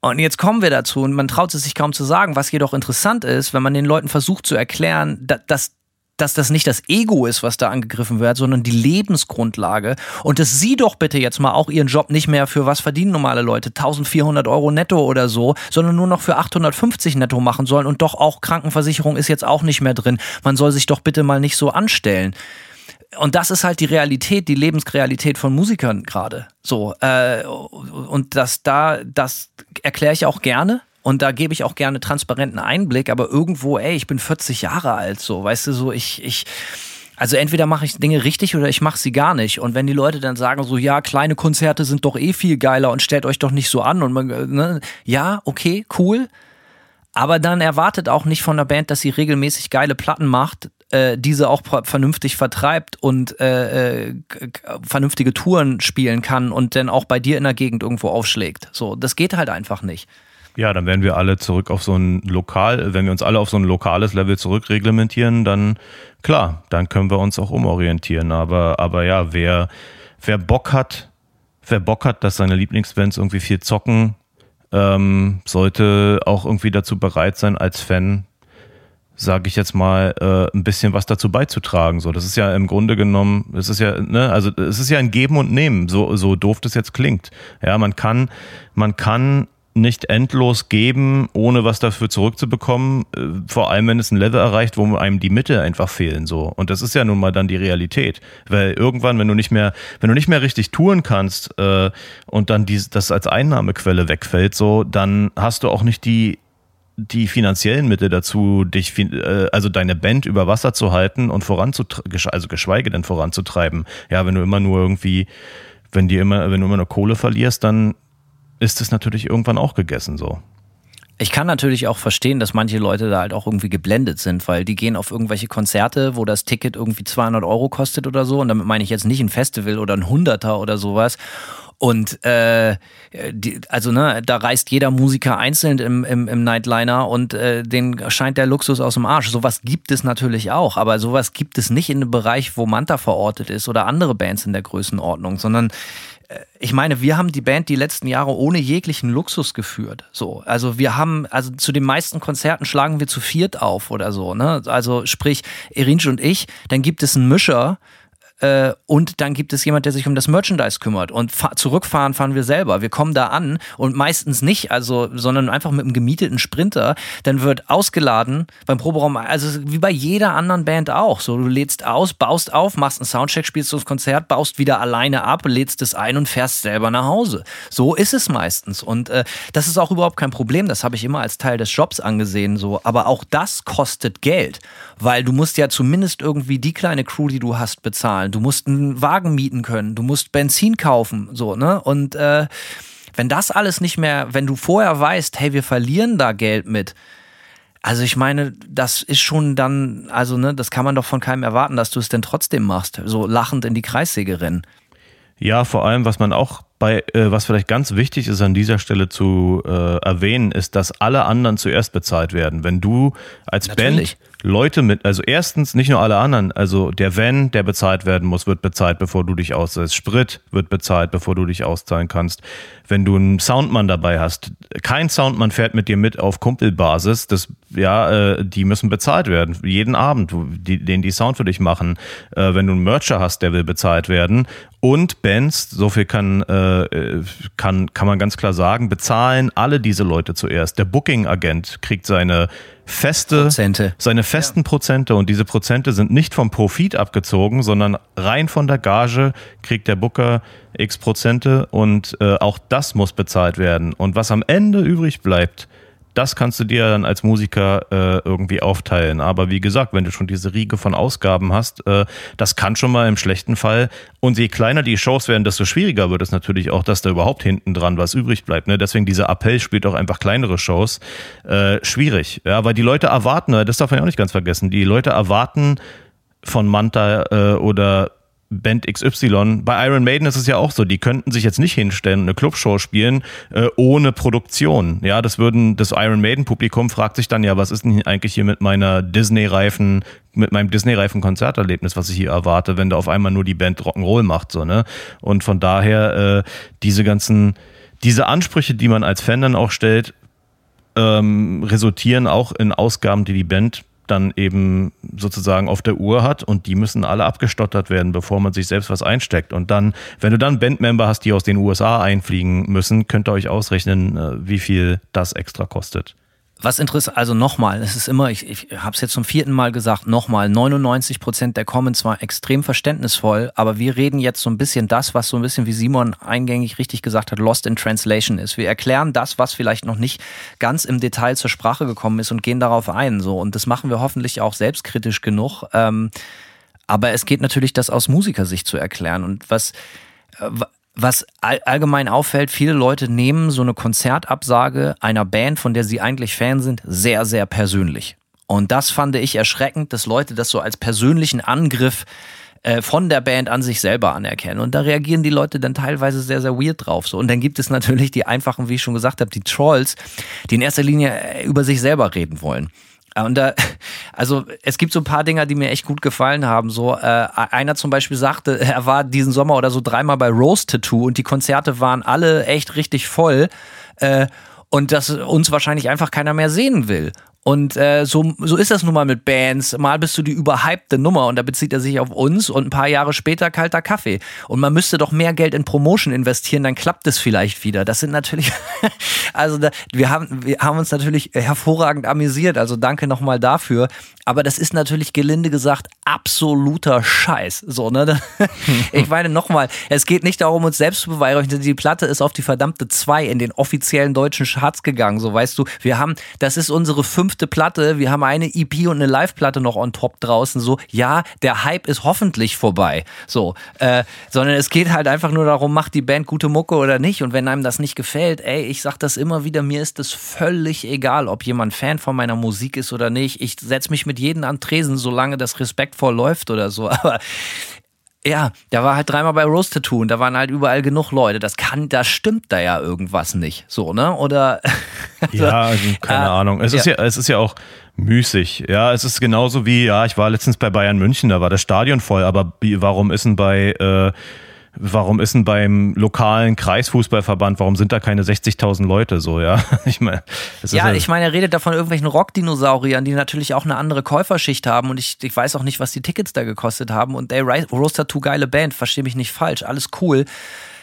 Und jetzt kommen wir dazu, und man traut es sich kaum zu sagen, was jedoch interessant ist, wenn man den Leuten versucht zu erklären, dass dass das nicht das Ego ist, was da angegriffen wird, sondern die Lebensgrundlage. Und dass sie doch bitte jetzt mal auch ihren Job nicht mehr für was verdienen normale Leute, 1400 Euro netto oder so, sondern nur noch für 850 netto machen sollen. Und doch auch Krankenversicherung ist jetzt auch nicht mehr drin. Man soll sich doch bitte mal nicht so anstellen und das ist halt die Realität, die Lebensrealität von Musikern gerade. So äh, und das da, das erkläre ich auch gerne. Und da gebe ich auch gerne transparenten Einblick, aber irgendwo, ey, ich bin 40 Jahre alt, so, weißt du, so, ich, ich, also entweder mache ich Dinge richtig oder ich mache sie gar nicht. Und wenn die Leute dann sagen so, ja, kleine Konzerte sind doch eh viel geiler und stellt euch doch nicht so an und man, ne, ja, okay, cool. Aber dann erwartet auch nicht von der Band, dass sie regelmäßig geile Platten macht, äh, diese auch vernünftig vertreibt und äh, äh, vernünftige Touren spielen kann und dann auch bei dir in der Gegend irgendwo aufschlägt. So, das geht halt einfach nicht. Ja, dann werden wir alle zurück auf so ein lokal, wenn wir uns alle auf so ein lokales Level zurückreglementieren, dann klar, dann können wir uns auch umorientieren. Aber, aber ja, wer, wer Bock hat, wer Bock hat, dass seine Lieblingsbands irgendwie viel zocken, ähm, sollte auch irgendwie dazu bereit sein, als Fan, sage ich jetzt mal, äh, ein bisschen was dazu beizutragen. So, das ist ja im Grunde genommen, es ist ja, ne, also es ist ja ein Geben und Nehmen, so, so doof das jetzt klingt. Ja, man kann, man kann nicht endlos geben, ohne was dafür zurückzubekommen. Äh, vor allem, wenn es ein Level erreicht, wo einem die Mittel einfach fehlen, so. Und das ist ja nun mal dann die Realität. Weil irgendwann, wenn du nicht mehr, wenn du nicht mehr richtig touren kannst, äh, und dann dies, das als Einnahmequelle wegfällt, so, dann hast du auch nicht die die finanziellen Mittel dazu, dich, äh, also deine Band über Wasser zu halten und voranzutreiben, also geschweige denn voranzutreiben. Ja, wenn du immer nur irgendwie, wenn dir immer, wenn du immer nur Kohle verlierst, dann ist es natürlich irgendwann auch gegessen so. Ich kann natürlich auch verstehen, dass manche Leute da halt auch irgendwie geblendet sind, weil die gehen auf irgendwelche Konzerte, wo das Ticket irgendwie 200 Euro kostet oder so. Und damit meine ich jetzt nicht ein Festival oder ein Hunderter oder sowas. Und äh, die, also ne, da reist jeder Musiker einzeln im, im, im Nightliner und äh, den scheint der Luxus aus dem Arsch. Sowas gibt es natürlich auch, aber sowas gibt es nicht in dem Bereich, wo Manta verortet ist oder andere Bands in der Größenordnung, sondern ich meine, wir haben die Band die letzten Jahre ohne jeglichen Luxus geführt. So, also wir haben, also zu den meisten Konzerten schlagen wir zu viert auf oder so. Ne? Also sprich, Erinsch und ich, dann gibt es einen Mischer, äh, und dann gibt es jemand, der sich um das Merchandise kümmert. Und zurückfahren fahren wir selber. Wir kommen da an und meistens nicht, also, sondern einfach mit einem gemieteten Sprinter. Dann wird ausgeladen beim Proberaum, also wie bei jeder anderen Band auch. So, du lädst aus, baust auf, machst einen Soundcheck, spielst das Konzert, baust wieder alleine ab, lädst es ein und fährst selber nach Hause. So ist es meistens. Und äh, das ist auch überhaupt kein Problem. Das habe ich immer als Teil des Jobs angesehen. So. Aber auch das kostet Geld, weil du musst ja zumindest irgendwie die kleine Crew, die du hast, bezahlen bezahlen, du musst einen Wagen mieten können, du musst Benzin kaufen, so, ne? Und äh, wenn das alles nicht mehr, wenn du vorher weißt, hey, wir verlieren da Geld mit, also ich meine, das ist schon dann, also ne, das kann man doch von keinem erwarten, dass du es denn trotzdem machst, so lachend in die Kreissäge rennen. Ja, vor allem, was man auch bei, äh, was vielleicht ganz wichtig ist an dieser Stelle zu äh, erwähnen, ist, dass alle anderen zuerst bezahlt werden. Wenn du als Natürlich. Band Leute mit, also erstens nicht nur alle anderen, also der Van, der bezahlt werden muss, wird bezahlt, bevor du dich auszahlst. Sprit wird bezahlt, bevor du dich auszahlen kannst. Wenn du einen Soundmann dabei hast, kein Soundmann fährt mit dir mit auf Kumpelbasis, das, ja, äh, die müssen bezahlt werden. Jeden Abend, die, den die Sound für dich machen. Äh, wenn du einen Mercher hast, der will bezahlt werden. Und Bands, so viel kann, äh, kann, kann man ganz klar sagen, bezahlen alle diese Leute zuerst. Der Booking-Agent kriegt seine feste, Prozente. seine festen ja. Prozente und diese Prozente sind nicht vom Profit abgezogen, sondern rein von der Gage kriegt der Booker x Prozente und äh, auch das muss bezahlt werden. Und was am Ende übrig bleibt, das kannst du dir dann als Musiker äh, irgendwie aufteilen. Aber wie gesagt, wenn du schon diese Riege von Ausgaben hast, äh, das kann schon mal im schlechten Fall. Und je kleiner die Shows werden, desto schwieriger wird es natürlich auch, dass da überhaupt hinten dran was übrig bleibt. Ne? Deswegen dieser Appell spielt auch einfach kleinere Shows. Äh, schwierig. Ja, weil die Leute erwarten, das darf man ja auch nicht ganz vergessen, die Leute erwarten von Manta äh, oder Band XY. Bei Iron Maiden ist es ja auch so, die könnten sich jetzt nicht hinstellen und eine Clubshow spielen äh, ohne Produktion. Ja, das würden das Iron Maiden Publikum fragt sich dann ja, was ist denn eigentlich hier mit meiner Disney Reifen mit meinem Disney Reifen Konzerterlebnis, was ich hier erwarte, wenn da auf einmal nur die Band Rock'n'Roll macht so, ne? Und von daher äh, diese ganzen diese Ansprüche, die man als Fan dann auch stellt, ähm, resultieren auch in Ausgaben, die die Band dann eben sozusagen auf der Uhr hat und die müssen alle abgestottert werden, bevor man sich selbst was einsteckt. Und dann, wenn du dann Bandmember hast, die aus den USA einfliegen müssen, könnt ihr euch ausrechnen, äh, wie viel das extra kostet. Was interessant, also nochmal, es ist immer, ich, ich habe es jetzt zum vierten Mal gesagt, nochmal, 99 Prozent der Comments war extrem verständnisvoll, aber wir reden jetzt so ein bisschen das, was so ein bisschen, wie Simon eingängig richtig gesagt hat, lost in translation ist. Wir erklären das, was vielleicht noch nicht ganz im Detail zur Sprache gekommen ist und gehen darauf ein. So Und das machen wir hoffentlich auch selbstkritisch genug. Ähm, aber es geht natürlich, das aus Musikersicht zu erklären. Und was, äh, was all, allgemein auffällt, viele Leute nehmen so eine Konzertabsage einer Band, von der sie eigentlich Fan sind, sehr, sehr persönlich. Und das fand ich erschreckend, dass Leute das so als persönlichen Angriff äh, von der Band an sich selber anerkennen. Und da reagieren die Leute dann teilweise sehr, sehr weird drauf. So. Und dann gibt es natürlich die einfachen, wie ich schon gesagt habe, die Trolls, die in erster Linie äh, über sich selber reden wollen. Und da, also es gibt so ein paar Dinger, die mir echt gut gefallen haben. So äh, einer zum Beispiel sagte, *laughs* er war diesen Sommer oder so dreimal bei Rose Tattoo und die Konzerte waren alle echt richtig voll äh, und dass uns wahrscheinlich einfach keiner mehr sehen will. Und äh, so, so ist das nun mal mit Bands. Mal bist du die überhypte Nummer und da bezieht er sich auf uns und ein paar Jahre später kalter Kaffee. Und man müsste doch mehr Geld in Promotion investieren, dann klappt es vielleicht wieder. Das sind natürlich, *laughs* also da, wir, haben, wir haben uns natürlich hervorragend amüsiert. Also danke nochmal dafür. Aber das ist natürlich gelinde gesagt absoluter Scheiß. So, ne? *laughs* ich meine nochmal, es geht nicht darum, uns selbst zu beweihräuchern. Die Platte ist auf die verdammte 2 in den offiziellen deutschen Charts gegangen. So, weißt du, wir haben, das ist unsere fünfte Platte. Wir haben eine EP und eine Live-Platte noch on top draußen. So, ja, der Hype ist hoffentlich vorbei. So, äh, sondern es geht halt einfach nur darum, macht die Band gute Mucke oder nicht. Und wenn einem das nicht gefällt, ey, ich sag das immer wieder, mir ist es völlig egal, ob jemand Fan von meiner Musik ist oder nicht. Ich setze mich mit jedem an Tresen, solange das respektvoll läuft oder so. *laughs* Aber ja, da war halt dreimal bei Rose Tattoo und da waren halt überall genug Leute. Das kann, da stimmt da ja irgendwas nicht. So, ne? Oder. *laughs* ja, also, keine äh, Ahnung. Es, ja. Ist ja, es ist ja auch müßig. Ja, es ist genauso wie, ja, ich war letztens bei Bayern München, da war das Stadion voll, aber warum ist denn bei. Äh, warum ist denn beim lokalen Kreisfußballverband, warum sind da keine 60.000 Leute so, ja? *laughs* Ich meine, ja, ich meine, er redet da von irgendwelchen Rockdinosauriern, die natürlich auch eine andere Käuferschicht haben und ich, ich weiß auch nicht, was die Tickets da gekostet haben und ey, Roaster 2 geile Band, verstehe mich nicht falsch, alles cool.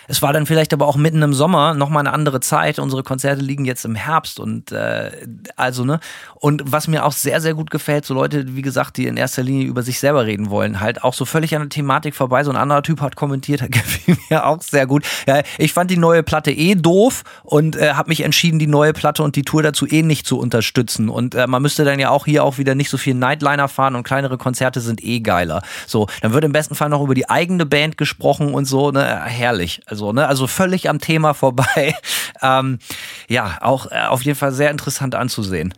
Es war dann vielleicht aber auch mitten im Sommer nochmal eine andere Zeit. Unsere Konzerte liegen jetzt im Herbst und äh, also, ne? Und was mir auch sehr, sehr gut gefällt, so Leute, wie gesagt, die in erster Linie über sich selber reden wollen, halt auch so völlig an der Thematik vorbei. So ein anderer Typ hat kommentiert, *laughs* hat gefiel mir auch sehr gut. Ja, ich fand die neue Platte eh doof und äh, habe mich entschieden, die neue Platte und die Tour dazu eh nicht zu unterstützen. Und äh, man müsste dann ja auch hier auch wieder nicht so viel Nightliner fahren und kleinere Konzerte sind eh geiler. So, dann wird im besten Fall noch über die eigene Band gesprochen und so, ne? Herrlich. Also, ne? Also völlig am Thema vorbei. *laughs* ähm, ja, auch äh, auf jeden Fall sehr interessant anzusehen.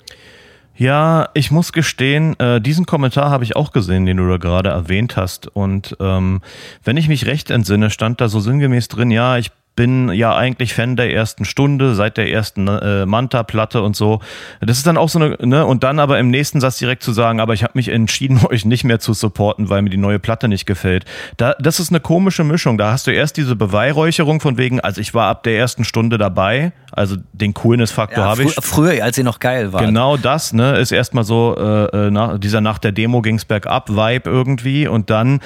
Ja, ich muss gestehen, äh, diesen Kommentar habe ich auch gesehen, den du da gerade erwähnt hast. Und ähm, wenn ich mich recht entsinne, stand da so sinngemäß drin, ja, ich bin ja eigentlich Fan der ersten Stunde, seit der ersten äh, Manta-Platte und so. Das ist dann auch so eine, ne, und dann aber im nächsten Satz direkt zu sagen, aber ich habe mich entschieden, *laughs* euch nicht mehr zu supporten, weil mir die neue Platte nicht gefällt. Da, das ist eine komische Mischung. Da hast du erst diese Beweihräucherung von wegen, also ich war ab der ersten Stunde dabei, also den Coolness-Faktor ja, habe ich. Früher, als sie noch geil war. Genau das, ne, ist erstmal so, äh, äh nach, dieser nach der Demo ging's bergab Vibe irgendwie und dann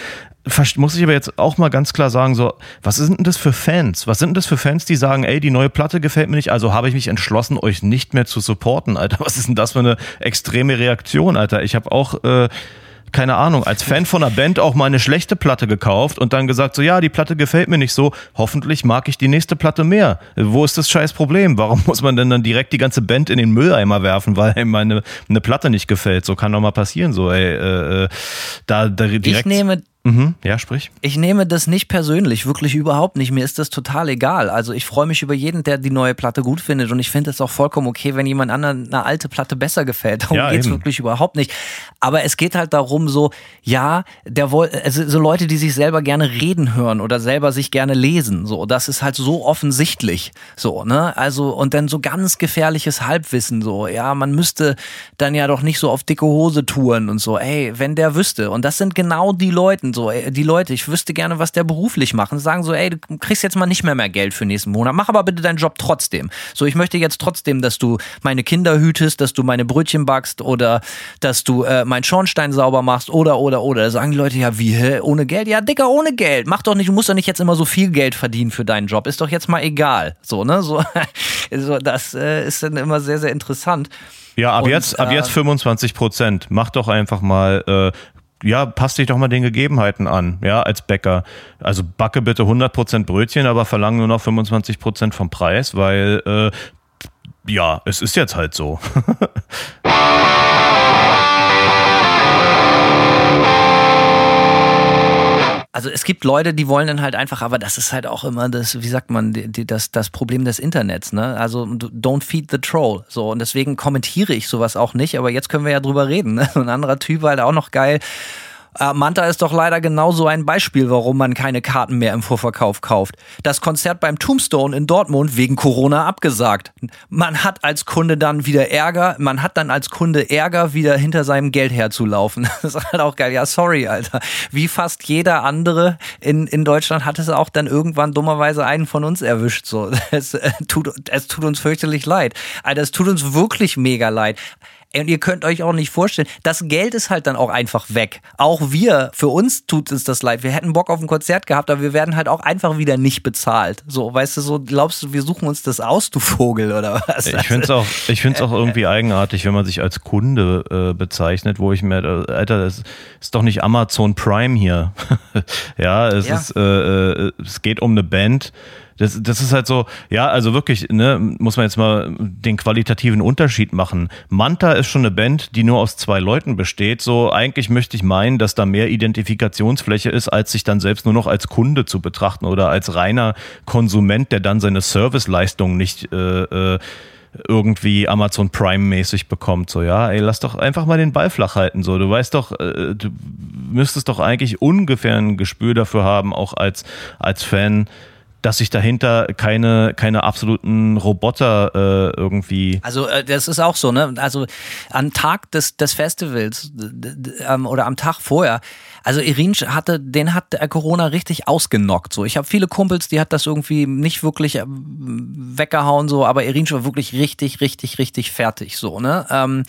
muss ich aber jetzt auch mal ganz klar sagen, so, was sind denn das für Fans? Was sind denn das für Fans, die sagen, ey, die neue Platte gefällt mir nicht, also habe ich mich entschlossen, euch nicht mehr zu supporten, Alter. Was ist denn das für eine extreme Reaktion, Alter? Ich habe auch, äh, keine Ahnung, als Fan von einer Band auch mal eine schlechte Platte gekauft und dann gesagt, so ja, die Platte gefällt mir nicht so, hoffentlich mag ich die nächste Platte mehr. Wo ist das scheiß Problem? Warum muss man denn dann direkt die ganze Band in den Mülleimer werfen, weil einem eine, eine Platte nicht gefällt? So kann doch mal passieren, so ey, äh, äh da, da direkt. Ich nehme Mhm, ja, sprich. Ich nehme das nicht persönlich, wirklich überhaupt nicht. Mir ist das total egal. Also ich freue mich über jeden, der die neue Platte gut findet und ich finde es auch vollkommen okay, wenn jemand anderen eine alte Platte besser gefällt. Darum ja, geht es wirklich überhaupt nicht. Aber es geht halt darum, so, ja, der also so Leute, die sich selber gerne reden hören oder selber sich gerne lesen. So, das ist halt so offensichtlich. So, ne? Also, und dann so ganz gefährliches Halbwissen, so, ja, man müsste dann ja doch nicht so auf dicke Hose touren und so, ey, wenn der wüsste. Und das sind genau die Leute, so, ey, die Leute, ich wüsste gerne, was der beruflich machen. Sagen so, ey, du kriegst jetzt mal nicht mehr mehr Geld für nächsten Monat, mach aber bitte deinen Job trotzdem. So, ich möchte jetzt trotzdem, dass du meine Kinder hütest, dass du meine Brötchen backst oder dass du äh, meinen Schornstein sauber machst oder, oder, oder. Da sagen die Leute, ja, wie, hä? ohne Geld? Ja, Dicker, ohne Geld. Mach doch nicht, du musst doch nicht jetzt immer so viel Geld verdienen für deinen Job. Ist doch jetzt mal egal. So, ne? So, *laughs* so das äh, ist dann immer sehr, sehr interessant. Ja, ab und, jetzt, ab jetzt 25 äh, Prozent. Mach doch einfach mal äh, ja, passt dich doch mal den Gegebenheiten an, ja, als Bäcker. Also backe bitte 100% Brötchen, aber verlange nur noch 25% vom Preis, weil, äh, ja, es ist jetzt halt so. *laughs* Also es gibt Leute, die wollen dann halt einfach, aber das ist halt auch immer das, wie sagt man, die, die, das, das Problem des Internets, ne? Also don't feed the troll. So, und deswegen kommentiere ich sowas auch nicht, aber jetzt können wir ja drüber reden. Ne? *laughs* Ein anderer Typ war halt auch noch geil. Äh, Manta ist doch leider genauso ein Beispiel, warum man keine Karten mehr im Vorverkauf kauft. Das Konzert beim Tombstone in Dortmund wegen Corona abgesagt. Man hat als Kunde dann wieder Ärger, man hat dann als Kunde Ärger, wieder hinter seinem Geld herzulaufen. *laughs* Das ist halt auch geil. Ja, sorry, Alter. Wie fast jeder andere in, in Deutschland hat es auch dann irgendwann dummerweise einen von uns erwischt. So, *laughs* es, äh, tut, es tut uns fürchterlich leid. Alter, es tut uns wirklich mega leid Und ihr könnt euch auch nicht vorstellen, das Geld ist halt dann auch einfach weg. Auch wir, für uns tut es das leid. Wir hätten Bock auf ein Konzert gehabt, aber wir werden halt auch einfach wieder nicht bezahlt. So, weißt du, so glaubst du, wir suchen uns das aus, du Vogel, oder was? Ich finde es auch, ich find's auch irgendwie eigenartig, wenn man sich als Kunde äh, bezeichnet, wo ich mir, äh, Alter, das ist doch nicht Amazon Prime hier. *laughs* ja, es Ja. ist, äh, äh, es geht um eine Band. Das, das ist halt so, ja, also wirklich, ne, muss man jetzt mal den qualitativen Unterschied machen. Manta ist schon eine Band, die nur aus zwei Leuten besteht. So, eigentlich möchte ich meinen, dass da mehr Identifikationsfläche ist, als sich dann selbst nur noch als Kunde zu betrachten oder als reiner Konsument, der dann seine Serviceleistung nicht äh, äh, irgendwie Amazon Prime-mäßig bekommt. So, ja, ey, lass doch einfach mal den Ball flach halten. So, du weißt doch, äh, du müsstest doch eigentlich ungefähr ein Gespür dafür haben, auch als, als Fan, dass sich dahinter keine, keine absoluten Roboter äh, irgendwie. Also äh, das ist auch so, ne? Also am Tag des, des Festivals ähm, oder am Tag vorher, also Irinsch hatte, den hat Corona richtig ausgenockt. So, ich habe viele Kumpels, die hat das irgendwie nicht wirklich ähm, weggehauen, so, aber Irinsch war wirklich richtig, richtig, richtig fertig, so, ne? Ähm,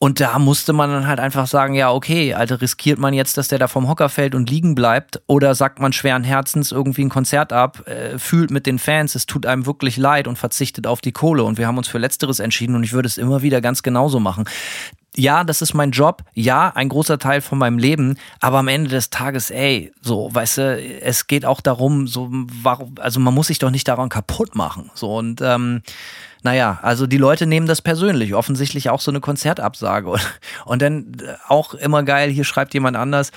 und da musste man dann halt einfach sagen, ja, okay, also riskiert man jetzt, dass der da vom Hocker fällt und liegen bleibt oder sagt man schweren Herzens irgendwie ein Konzert ab, äh, fühlt mit den Fans, es tut einem wirklich leid und verzichtet auf die Kohle. Und wir haben uns für Letzteres entschieden und ich würde es immer wieder ganz genauso machen. Ja, das ist mein Job. Ja, ein großer Teil von meinem Leben. Aber am Ende des Tages, ey, so, weißt du, es geht auch darum, so, warum, also man muss sich doch nicht daran kaputt machen. So, und, ähm, naja, also die Leute nehmen das persönlich. Offensichtlich auch so eine Konzertabsage. *laughs* Und, dann äh, auch immer geil, hier schreibt jemand anders.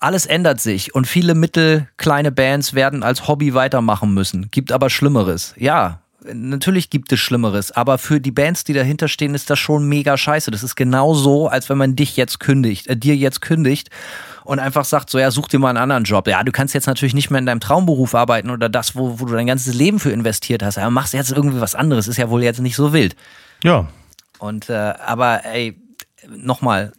Alles ändert sich und viele mittel kleine Bands werden als Hobby weitermachen müssen. Gibt aber Schlimmeres. Ja, natürlich gibt es Schlimmeres, aber für die Bands, die dahinter stehen, ist das schon mega scheiße. Das ist genauso, als wenn man dich jetzt kündigt, äh, dir jetzt kündigt und einfach sagt, so ja, such dir mal einen anderen Job. Ja, du kannst jetzt natürlich nicht mehr in deinem Traumberuf arbeiten oder das, wo, wo du dein ganzes Leben für investiert hast. Aber machst jetzt irgendwie was anderes, ist ja wohl jetzt nicht so wild. Ja, Und äh, aber ey, nochmal,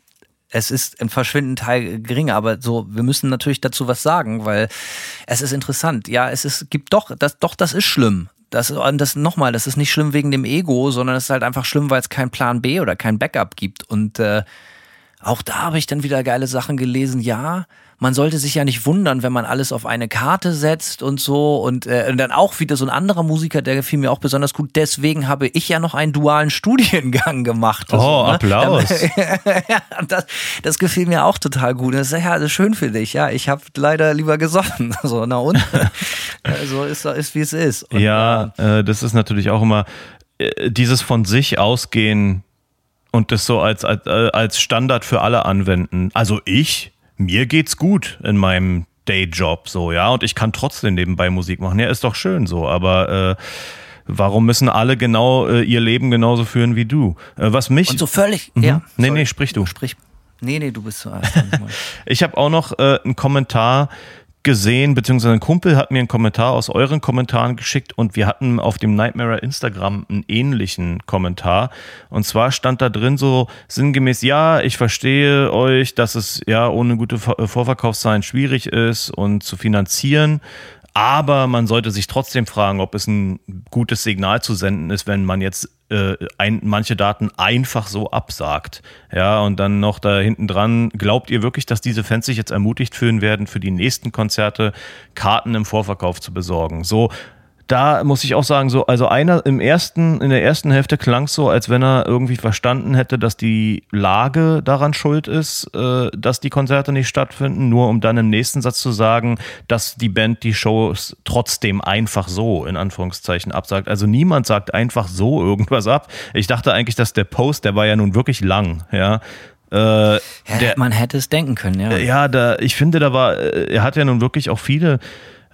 es ist ein verschwindend Teil geringer, aber so, wir müssen natürlich dazu was sagen, weil es ist interessant. Ja, es ist, gibt doch, das, doch, das ist schlimm. Das, und das nochmal, das ist nicht schlimm wegen dem Ego, sondern es ist halt einfach schlimm, weil es keinen Plan B oder kein Backup gibt. Und äh, auch da habe ich dann wieder geile Sachen gelesen. Ja, man sollte sich ja nicht wundern, wenn man alles auf eine Karte setzt und so. Und, äh, und dann auch wieder so ein anderer Musiker, der gefiel mir auch besonders gut. Deswegen habe ich ja noch einen dualen Studiengang gemacht. Oh, so, ne? Applaus. *laughs* ja, das, das gefiel mir auch total gut. Das ist ja das ist schön für dich. Ja, ich habe leider lieber gesoffen. *laughs* So, na und? *laughs* so ist, ist wie es ist. Und, ja, äh, das ist natürlich auch immer äh, dieses von sich ausgehen und das so als, als, als Standard für alle anwenden. Also ich, mir geht's gut in meinem Dayjob so, ja, und ich kann trotzdem nebenbei Musik machen. Ja, ist doch schön so, aber äh, warum müssen alle genau äh, ihr Leben genauso führen wie du? Äh, was mich. und so völlig. Ja, Nee, sorry. nee, sprich du. Sprich. Nee, nee, du bist zuerst. Ich *laughs* habe auch noch äh, einen Kommentar gesehen, beziehungsweise ein Kumpel hat mir einen Kommentar aus euren Kommentaren geschickt und wir hatten auf dem Nightmare Instagram einen ähnlichen Kommentar. Und zwar stand da drin so sinngemäß, ja, ich verstehe euch, dass es ja ohne gute Vor- Vorverkaufszahlen schwierig ist und zu finanzieren. Aber man sollte sich trotzdem fragen, ob es ein gutes Signal zu senden ist, wenn man jetzt äh, ein, manche Daten einfach so absagt. Ja, und dann noch da hinten dran, glaubt ihr wirklich, dass diese Fans sich jetzt ermutigt fühlen werden, für die nächsten Konzerte Karten im Vorverkauf zu besorgen? So, da muss ich auch sagen, so, also einer im ersten, in der ersten Hälfte klang es so, als wenn er irgendwie verstanden hätte, dass die Lage daran schuld ist, äh, dass die Konzerte nicht stattfinden, nur um dann im nächsten Satz zu sagen, dass die Band die Shows trotzdem einfach so, in Anführungszeichen, absagt. Also niemand sagt einfach so irgendwas ab. Ich dachte eigentlich, dass der Post, der war ja nun wirklich lang, ja. Äh, Ja, der, man hätte es denken können, ja. ja, da, ich finde, da war, äh, er hat ja nun wirklich auch viele,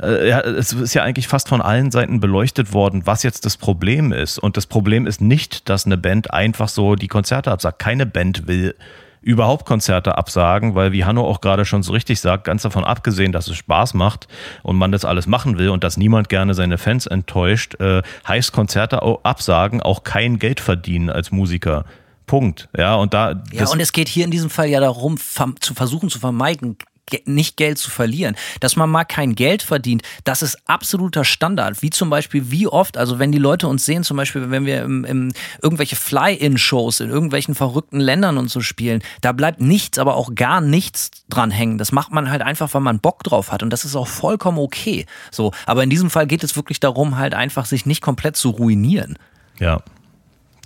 äh, ja, es ist ja eigentlich fast von allen Seiten beleuchtet worden, was jetzt das Problem ist. Und das Problem ist nicht, dass eine Band einfach so die Konzerte absagt. Keine Band will überhaupt Konzerte absagen, weil wie Hanno auch gerade schon so richtig sagt, ganz davon abgesehen, dass es Spaß macht und man das alles machen will und dass niemand gerne seine Fans enttäuscht, äh, heißt Konzerte absagen auch kein Geld verdienen als Musiker. Punkt. Ja, und da. Ja, und es geht hier in diesem Fall ja darum, zu versuchen zu vermeiden, nicht Geld zu verlieren. Dass man mal kein Geld verdient, das ist absoluter Standard. Wie zum Beispiel, wie oft, also wenn die Leute uns sehen, zum Beispiel, wenn wir im, im irgendwelche Fly-In-Shows in irgendwelchen verrückten Ländern und so spielen, da bleibt nichts, aber auch gar nichts dran hängen. Das macht man halt einfach, weil man Bock drauf hat und das ist auch vollkommen okay. So, aber in diesem Fall geht es wirklich darum, halt einfach sich nicht komplett zu ruinieren. Ja,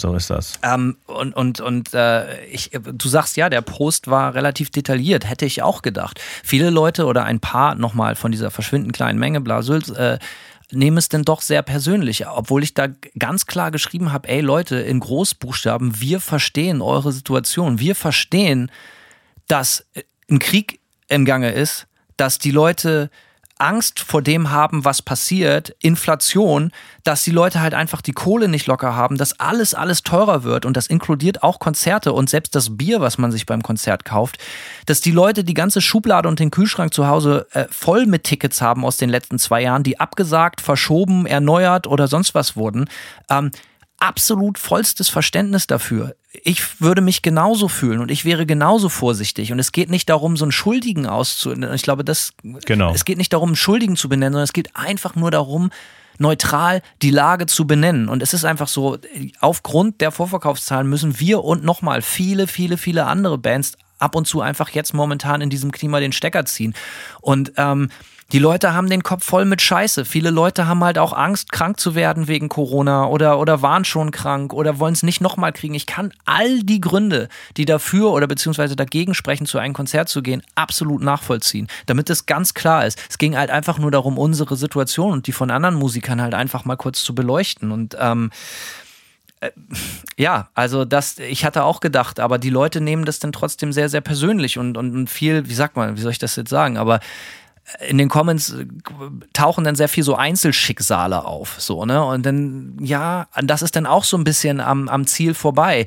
so ist das. Ähm, und und, und äh, ich, du sagst ja, der Post war relativ detailliert, hätte ich auch gedacht. Viele Leute oder ein paar nochmal von dieser verschwindend kleinen Menge Blasülz äh, nehmen es denn doch sehr persönlich, obwohl ich da ganz klar geschrieben habe, ey Leute, in Großbuchstaben, wir verstehen eure Situation, wir verstehen, dass ein Krieg im Gange ist, dass die Leute Angst vor dem haben, was passiert, Inflation, dass die Leute halt einfach die Kohle nicht locker haben, dass alles, alles teurer wird und das inkludiert auch Konzerte und selbst das Bier, was man sich beim Konzert kauft, dass die Leute die ganze Schublade und den Kühlschrank zu Hause äh, voll mit Tickets haben aus den letzten zwei Jahren, die abgesagt, verschoben, erneuert oder sonst was wurden. Ähm, absolut vollstes Verständnis dafür. Ich würde mich genauso fühlen und ich wäre genauso vorsichtig. Und es geht nicht darum, so einen Schuldigen auszunennen. Ich glaube, das, genau. es geht nicht darum, einen Schuldigen zu benennen, sondern es geht einfach nur darum, neutral die Lage zu benennen. Und es ist einfach so, aufgrund der Vorverkaufszahlen müssen wir und nochmal viele, viele, viele andere Bands ab und zu einfach jetzt momentan in diesem Klima den Stecker ziehen. Und ähm, die Leute haben den Kopf voll mit Scheiße. Viele Leute haben halt auch Angst, krank zu werden wegen Corona oder, oder waren schon krank oder wollen es nicht nochmal kriegen. Ich kann all die Gründe, die dafür oder beziehungsweise dagegen sprechen, zu einem Konzert zu gehen, absolut nachvollziehen. Damit es ganz klar ist. Es ging halt einfach nur darum, unsere Situation und die von anderen Musikern halt einfach mal kurz zu beleuchten. Und ähm, äh, ja, also das, ich hatte auch gedacht, aber die Leute nehmen das dann trotzdem sehr, sehr persönlich und, und viel, wie sagt man, wie soll ich das jetzt sagen, aber in den Comments äh, tauchen dann sehr viel so Einzelschicksale auf, so, ne? Und dann, ja, das ist dann auch so ein bisschen am, am Ziel vorbei.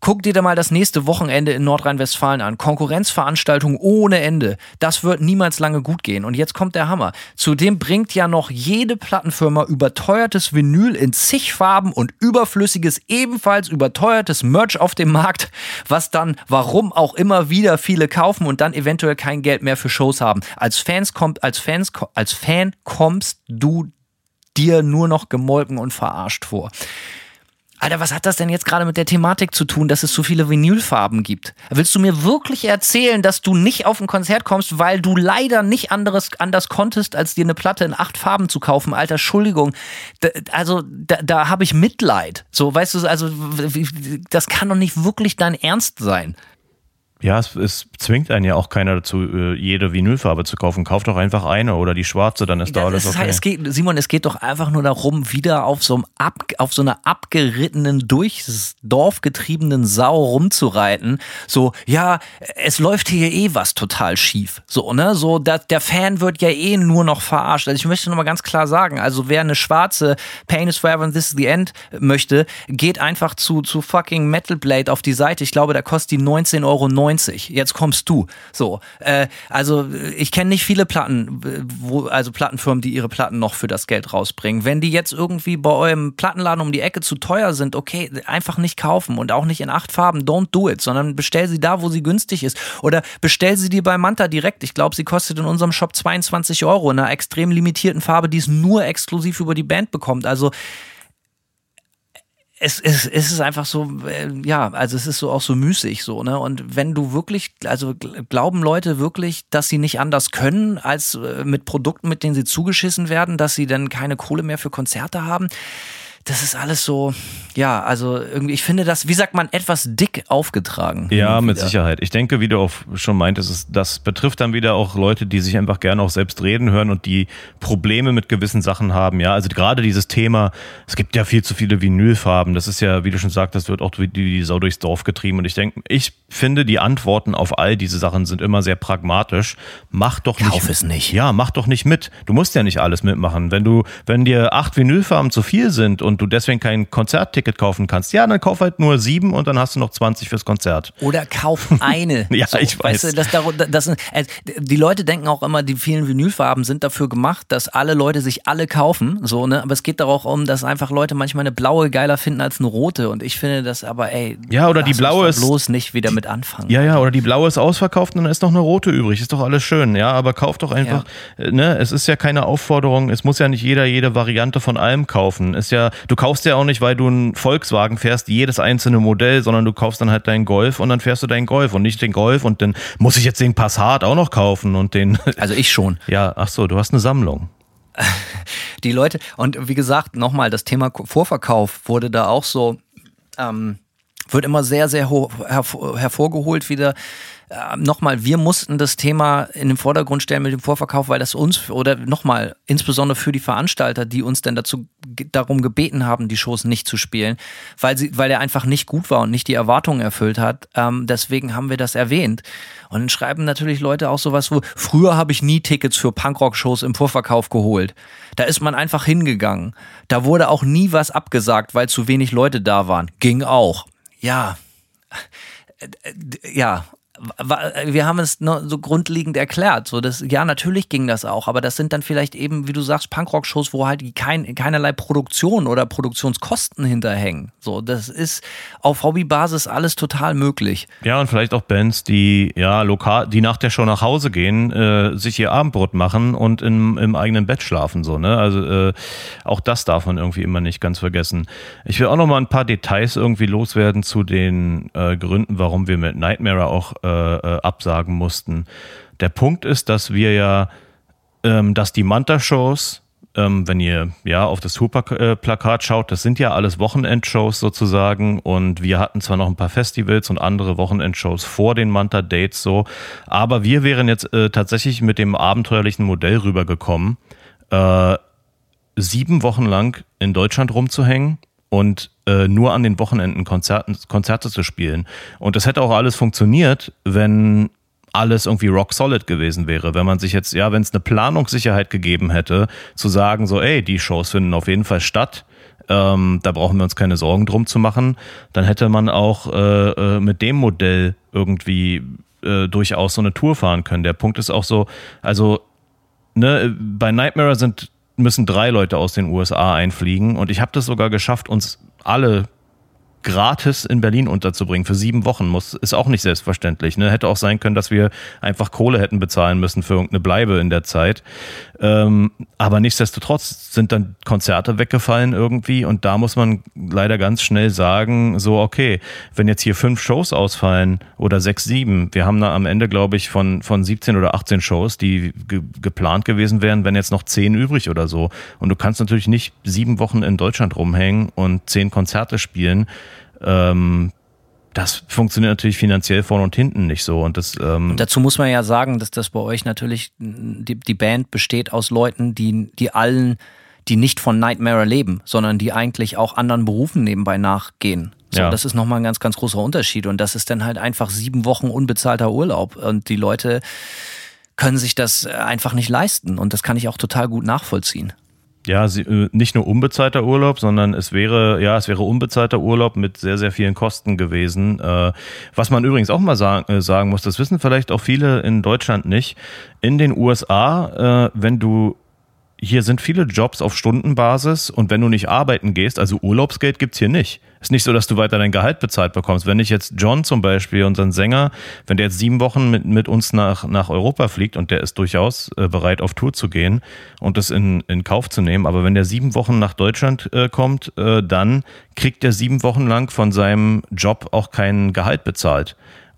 Guck dir da mal das nächste Wochenende in Nordrhein-Westfalen an. Konkurrenzveranstaltung ohne Ende. Das wird niemals lange gut gehen. Und jetzt kommt der Hammer. Zudem bringt ja noch jede Plattenfirma überteuertes Vinyl in zig Farben und überflüssiges, ebenfalls überteuertes Merch auf dem Markt, was dann, warum auch immer wieder viele kaufen und dann eventuell kein Geld mehr für Shows haben. Als Fans kommt, als Fans, als Fan kommst du dir nur noch gemolken und verarscht vor. Alter, was hat das denn jetzt gerade mit der Thematik zu tun, dass es so viele Vinylfarben gibt? Willst du mir wirklich erzählen, dass du nicht auf ein Konzert kommst, weil du leider nicht anderes, anders konntest, als dir eine Platte in acht Farben zu kaufen? Alter, Entschuldigung. Da, also, da, da habe ich Mitleid. So, weißt du, also, das kann doch nicht wirklich dein Ernst sein. Ja, es, es, zwingt einen ja auch keiner dazu, äh, jede Vinylfarbe zu kaufen. Kauf doch einfach eine oder die schwarze, dann ist da alles okay. Halt, es geht, Simon, es geht doch einfach nur darum, wieder auf so, einem ab, auf so einer abgerittenen, durchs Dorf getriebenen Sau rumzureiten. So, ja, es läuft hier eh was total schief. So, ne? So, da, der Fan wird ja eh nur noch verarscht. Also ich möchte nochmal ganz klar sagen, also wer eine schwarze Pain is Forever and This is the End möchte, geht einfach zu, zu fucking Metal Blade auf die Seite. Ich glaube, da kostet die 19,90 Euro 90. Jetzt kommst du. So, äh, also ich kenne nicht viele Platten, wo, also Plattenfirmen, die ihre Platten noch für das Geld rausbringen. Wenn die jetzt irgendwie bei eurem Plattenladen um die Ecke zu teuer sind, okay, einfach nicht kaufen und auch nicht in acht Farben, don't do it, sondern bestell sie da, wo sie günstig ist. Oder bestell sie dir bei Manta direkt. Ich glaube, sie kostet in unserem Shop 22 Euro in einer extrem limitierten Farbe, die es nur exklusiv über die Band bekommt. Also es, es, es ist einfach so, äh, ja, also es ist so auch so müßig so, ne? Und wenn du wirklich, also glauben Leute wirklich, dass sie nicht anders können, als äh, mit Produkten, mit denen sie zugeschissen werden, dass sie dann keine Kohle mehr für Konzerte haben? Das ist alles so, ja, also irgendwie, ich finde das, wie sagt man, etwas dick aufgetragen. Ja, mit Sicherheit. Ich denke, wie du auch schon meintest, das betrifft dann wieder auch Leute, die sich einfach gerne auch selbst reden hören und die Probleme mit gewissen Sachen haben. Ja, also gerade dieses Thema, es gibt ja viel zu viele Vinylfarben. Das ist ja, wie du schon sagtest, wird auch die, die Sau durchs Dorf getrieben. Und ich denke, ich finde, die Antworten auf all diese Sachen sind immer sehr pragmatisch. Mach doch nicht. Kauf es nicht. Ja, mach doch nicht mit. Du musst ja nicht alles mitmachen. Wenn du, wenn dir acht Vinylfarben zu viel sind und und du deswegen kein Konzertticket kaufen kannst, ja, dann kauf halt nur sieben und dann hast du noch 20 fürs Konzert. Oder kauf *laughs* eine. ja, so, ich weiß. Weißt du, das, das, das, äh, die Leute denken auch immer, die vielen Vinylfarben sind dafür gemacht, dass alle Leute sich alle kaufen, so, ne? Aber es geht darauf um, dass einfach Leute manchmal eine blaue geiler finden als eine rote und ich finde das aber, ey, ja, oder die blaue ist bloß nicht wieder mit anfangen. Ja, ja, oder die blaue ist ausverkauft und dann ist noch eine rote übrig. Ist doch alles schön, ja, aber kauf doch einfach, ja. ne? Es ist ja keine Aufforderung, es muss ja nicht jeder jede Variante von allem kaufen. Ist ja, du kaufst ja auch nicht, weil du einen Volkswagen fährst, jedes einzelne Modell, sondern du kaufst dann halt deinen Golf und dann fährst du deinen Golf und nicht den Golf und dann muss ich jetzt den Passat auch noch kaufen und den. *laughs* Also ich schon. Ja, ach so, du hast eine Sammlung. *laughs* Die Leute, und wie gesagt, nochmal, das Thema Vorverkauf wurde da auch so, ähm, wird immer sehr, sehr hervorgeholt wieder äh, nochmal, wir mussten das Thema in den Vordergrund stellen mit dem Vorverkauf, weil das uns oder nochmal, insbesondere für die Veranstalter, die uns dann dazu darum gebeten haben, die Shows nicht zu spielen, weil sie, weil er einfach nicht gut war und nicht die Erwartungen erfüllt hat. Ähm, deswegen haben wir das erwähnt. Und dann schreiben natürlich Leute auch sowas, wo früher habe ich nie Tickets für Punkrock-Shows im Vorverkauf geholt. Da ist man einfach hingegangen. Da wurde auch nie was abgesagt, weil zu wenig Leute da waren. Ging auch. Ja äh, ja, wir haben es so grundlegend erklärt. So, das, ja, natürlich ging das auch, aber das sind dann vielleicht eben, wie du sagst, Punkrock-Shows, wo halt kein, keinerlei Produktion oder Produktionskosten hinterhängen. So, das ist auf Hobbybasis alles total möglich. Ja, und vielleicht auch Bands, die ja lokal, die nach der Show nach Hause gehen, äh, sich ihr Abendbrot machen und im, im eigenen Bett schlafen. So, ne? Also äh, auch das darf man irgendwie immer nicht ganz vergessen. Ich will auch noch mal ein paar Details irgendwie loswerden zu den äh, Gründen, warum wir mit Nightmare auch äh, äh, absagen mussten. Der Punkt ist, dass wir ja, ähm, dass die Manta-Shows, ähm, wenn ihr ja auf das Super-Plakat schaut, das sind ja alles Wochenendshows sozusagen und wir hatten zwar noch ein paar Festivals und andere Wochenendshows vor den Manta-Dates so, aber wir wären jetzt äh, tatsächlich mit dem abenteuerlichen Modell rübergekommen, äh, sieben Wochen lang in Deutschland rumzuhängen und äh, nur an den Wochenenden Konzerten, Konzerte zu spielen. Und das hätte auch alles funktioniert, wenn alles irgendwie rock solid gewesen wäre. Wenn man sich jetzt, ja, wenn es eine Planungssicherheit gegeben hätte, zu sagen, so, ey, die Shows finden auf jeden Fall statt, ähm, da brauchen wir uns keine Sorgen drum zu machen, dann hätte man auch äh, äh, mit dem Modell irgendwie äh, durchaus so eine Tour fahren können. Der Punkt ist auch so, also ne, bei Nightmare sind müssen drei Leute aus den USA einfliegen. Und ich habe das sogar geschafft, uns alle gratis in Berlin unterzubringen für sieben Wochen muss, ist auch nicht selbstverständlich. Ne? Hätte auch sein können, dass wir einfach Kohle hätten bezahlen müssen für irgendeine Bleibe in der Zeit. Ähm, aber nichtsdestotrotz sind dann Konzerte weggefallen irgendwie und da muss man leider ganz schnell sagen, so okay, wenn jetzt hier fünf Shows ausfallen oder sechs, sieben, wir haben da am Ende, glaube ich, von, von 17 oder 18 Shows, die ge geplant gewesen wären, wenn jetzt noch zehn übrig oder so. Und du kannst natürlich nicht sieben Wochen in Deutschland rumhängen und zehn Konzerte spielen. Ähm, das funktioniert natürlich finanziell vorne und hinten nicht so. Und, das, ähm und dazu muss man ja sagen, dass das bei euch natürlich, die, die Band besteht aus Leuten, die, die allen, die nicht von Nightmare leben, sondern die eigentlich auch anderen Berufen nebenbei nachgehen. So, ja. Das ist nochmal ein ganz, ganz großer Unterschied. Und das ist dann halt einfach sieben Wochen unbezahlter Urlaub. Und die Leute können sich das einfach nicht leisten. Und das kann ich auch total gut nachvollziehen. Ja, äh, nicht nur unbezahlter Urlaub, sondern es wäre, ja, es wäre unbezahlter Urlaub mit sehr, sehr vielen Kosten gewesen. Äh, was man übrigens auch mal sagen, äh, sagen muss, das wissen vielleicht auch viele in Deutschland nicht. In den USA, wenn du hier sind viele Jobs auf Stundenbasis und wenn du nicht arbeiten gehst, also Urlaubsgeld gibt's hier nicht. Ist nicht so, dass du weiter dein Gehalt bezahlt bekommst. Wenn ich jetzt John zum Beispiel, unseren Sänger, wenn der jetzt sieben Wochen mit, mit uns nach, nach Europa fliegt und der ist durchaus äh, bereit, auf Tour zu gehen und das in, in Kauf zu nehmen, aber wenn der sieben Wochen nach Deutschland äh, kommt, äh, dann kriegt er sieben Wochen lang von seinem Job auch kein Gehalt bezahlt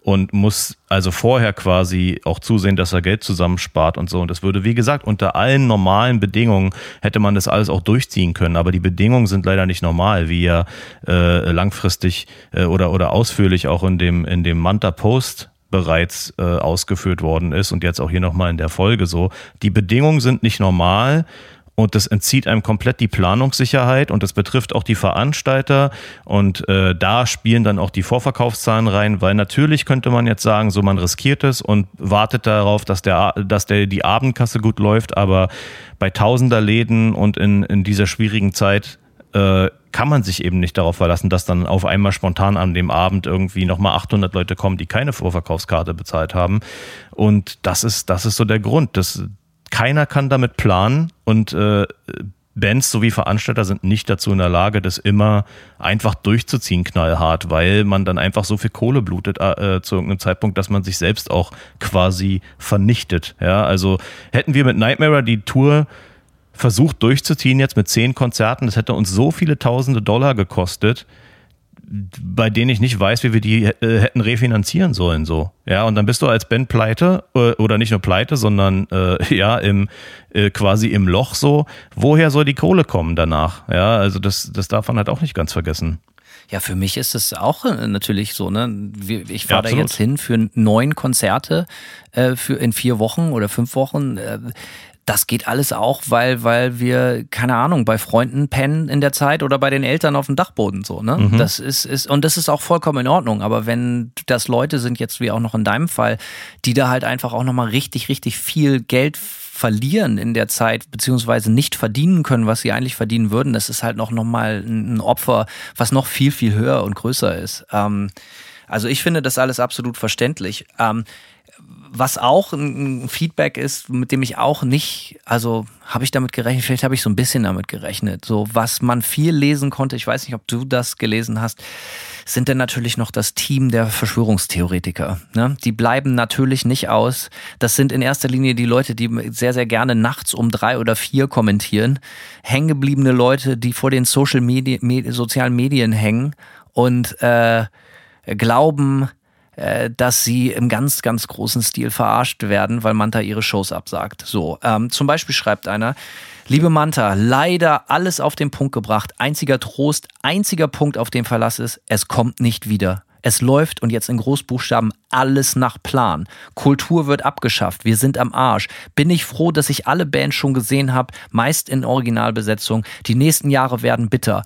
und muss also vorher quasi auch zusehen, dass er Geld zusammenspart und so. Und das würde, wie gesagt, unter allen normalen Bedingungen hätte man das alles auch durchziehen können. Aber die Bedingungen sind leider nicht normal, wie ja äh, langfristig äh, oder, oder ausführlich auch in dem, in dem Manta Post bereits äh, ausgeführt worden ist und jetzt auch hier nochmal in der Folge so. Die Bedingungen sind nicht normal und das entzieht einem komplett die Planungssicherheit und das betrifft auch die Veranstalter und äh, da spielen dann auch die Vorverkaufszahlen rein, weil natürlich könnte man jetzt sagen, so man riskiert es und wartet darauf, dass der, dass der die Abendkasse gut läuft, aber bei Tausender Läden und in, in dieser schwierigen Zeit äh, kann man sich eben nicht darauf verlassen, dass dann auf einmal spontan an dem Abend irgendwie nochmal 800 Leute kommen, die keine Vorverkaufskarte bezahlt haben. Und das ist, das ist so der Grund. Das, keiner kann damit planen und äh, Bands sowie Veranstalter sind nicht dazu in der Lage, das immer einfach durchzuziehen, knallhart, weil man dann einfach so viel Kohle blutet äh, zu irgendeinem Zeitpunkt, dass man sich selbst auch quasi vernichtet. Ja, also hätten wir mit Nightmare die Tour versucht durchzuziehen jetzt mit zehn Konzerten, das hätte uns so viele tausende Dollar gekostet, bei denen ich nicht weiß, wie wir die äh, hätten refinanzieren sollen. So. Ja, und dann bist du als Band pleite äh, oder nicht nur pleite, sondern äh, *laughs* ja, im, äh, quasi im Loch so. Woher soll die Kohle kommen danach? Ja, also das, das darf man halt auch nicht ganz vergessen. Ja, für mich ist es auch natürlich so, ne? Ich fahre ja, da jetzt hin für neun Konzerte äh, für in vier Wochen oder fünf Wochen. Äh, das geht alles auch, weil, weil wir, keine Ahnung, bei Freunden pennen in der Zeit oder bei den Eltern auf dem Dachboden so, ne? Mhm. Das ist, ist, und das ist auch vollkommen in Ordnung. Aber wenn das Leute sind, jetzt wie auch noch in deinem Fall, die da halt einfach auch nochmal richtig, richtig viel Geld verlieren in der Zeit, beziehungsweise nicht verdienen können, was sie eigentlich verdienen würden, das ist halt noch, noch mal ein Opfer, was noch viel, viel höher und größer ist. Ähm, also ich finde das alles absolut verständlich. Ähm, was auch ein Feedback ist, mit dem ich auch nicht, also habe ich damit gerechnet, vielleicht habe ich so ein bisschen damit gerechnet. So, was man viel lesen konnte, ich weiß nicht, ob du das gelesen hast, sind denn natürlich noch das Team der Verschwörungstheoretiker. Ne? Die bleiben natürlich nicht aus. Das sind in erster Linie die Leute, die sehr, sehr gerne nachts um drei oder vier kommentieren. Hängengebliebene Leute, die vor den Social Media, sozialen Medien hängen und äh, glauben, äh, dass sie im ganz, ganz großen Stil verarscht werden, weil Manta ihre Shows absagt. So, ähm, zum Beispiel schreibt einer, liebe Manta, leider alles auf den Punkt gebracht. Einziger Trost, einziger Punkt, auf dem Verlass ist, es kommt nicht wieder. Es läuft und jetzt in Großbuchstaben alles nach Plan. Kultur wird abgeschafft. Wir sind am Arsch. Bin ich froh, dass ich alle Bands schon gesehen habe, meist in Originalbesetzung. Die nächsten Jahre werden bitter.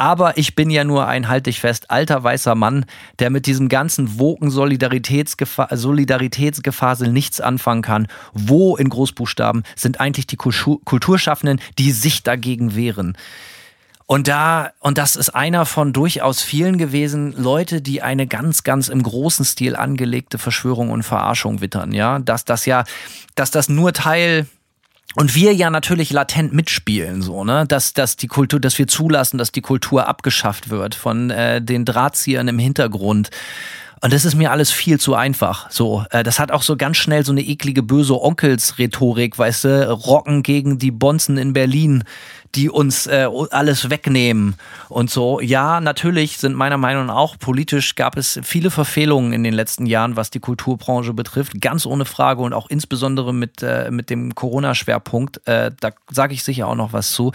Aber ich bin ja nur ein, halt dich fest, alter weißer Mann, der mit diesem ganzen Woken Solidaritätsgefasel nichts anfangen kann. Wo in Großbuchstaben sind eigentlich die Kulturschaffenden, die sich dagegen wehren? Und da, und das ist einer von durchaus vielen gewesen, Leute, die eine ganz, ganz im großen Stil angelegte Verschwörung und Verarschung wittern, ja. Dass das ja, dass das nur Teil und wir ja natürlich latent mitspielen, so, ne, dass, dass die Kultur, dass wir zulassen, dass die Kultur abgeschafft wird von äh, den Drahtziehern im Hintergrund. Und das ist mir alles viel zu einfach. So, äh, das hat auch so ganz schnell so eine eklige böse Onkels-Rhetorik, weißt du, Rocken gegen die Bonzen in Berlin die uns äh, alles wegnehmen und so. Ja, natürlich sind meiner Meinung nach auch politisch gab es viele Verfehlungen in den letzten Jahren, was die Kulturbranche betrifft, ganz ohne Frage und auch insbesondere mit, äh, mit dem Corona-Schwerpunkt. Äh, da sage ich sicher auch noch was zu.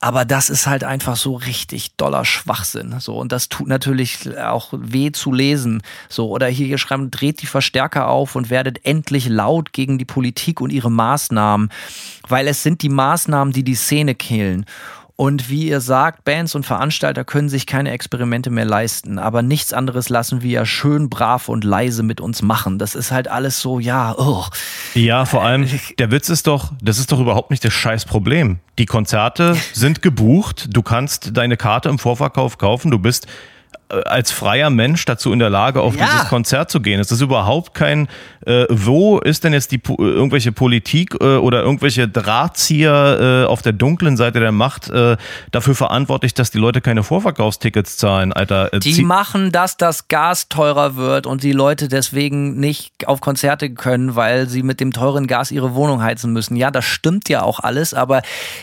Aber das ist halt einfach so richtig doller Schwachsinn. So, und das tut natürlich auch weh zu lesen. So, oder hier, schreiben, dreht die Verstärker auf und werdet endlich laut gegen die Politik und ihre Maßnahmen. Weil es sind die Maßnahmen, die die Szene killen. Und wie ihr sagt, Bands und Veranstalter können sich keine Experimente mehr leisten, aber nichts anderes lassen wir ja schön brav und leise mit uns machen. Das ist halt alles so, ja, oh. Ja, vor allem, der Witz ist doch, das ist doch überhaupt nicht das Scheißproblem. Die Konzerte *laughs* sind gebucht, du kannst deine Karte im Vorverkauf kaufen, du bist äh, als freier Mensch dazu in der Lage, auf ja. dieses Konzert zu gehen. Es ist überhaupt kein, äh, wo ist denn jetzt die irgendwelche Politik äh, oder irgendwelche Drahtzieher äh, auf der dunklen Seite der Macht äh, dafür verantwortlich, dass die Leute keine Vorverkaufstickets zahlen, Alter. Äh, die machen, dass das Gas teurer wird und die Leute deswegen nicht auf Konzerte können, weil sie mit dem teuren Gas ihre Wohnung heizen müssen. Ja, das stimmt ja auch alles, aber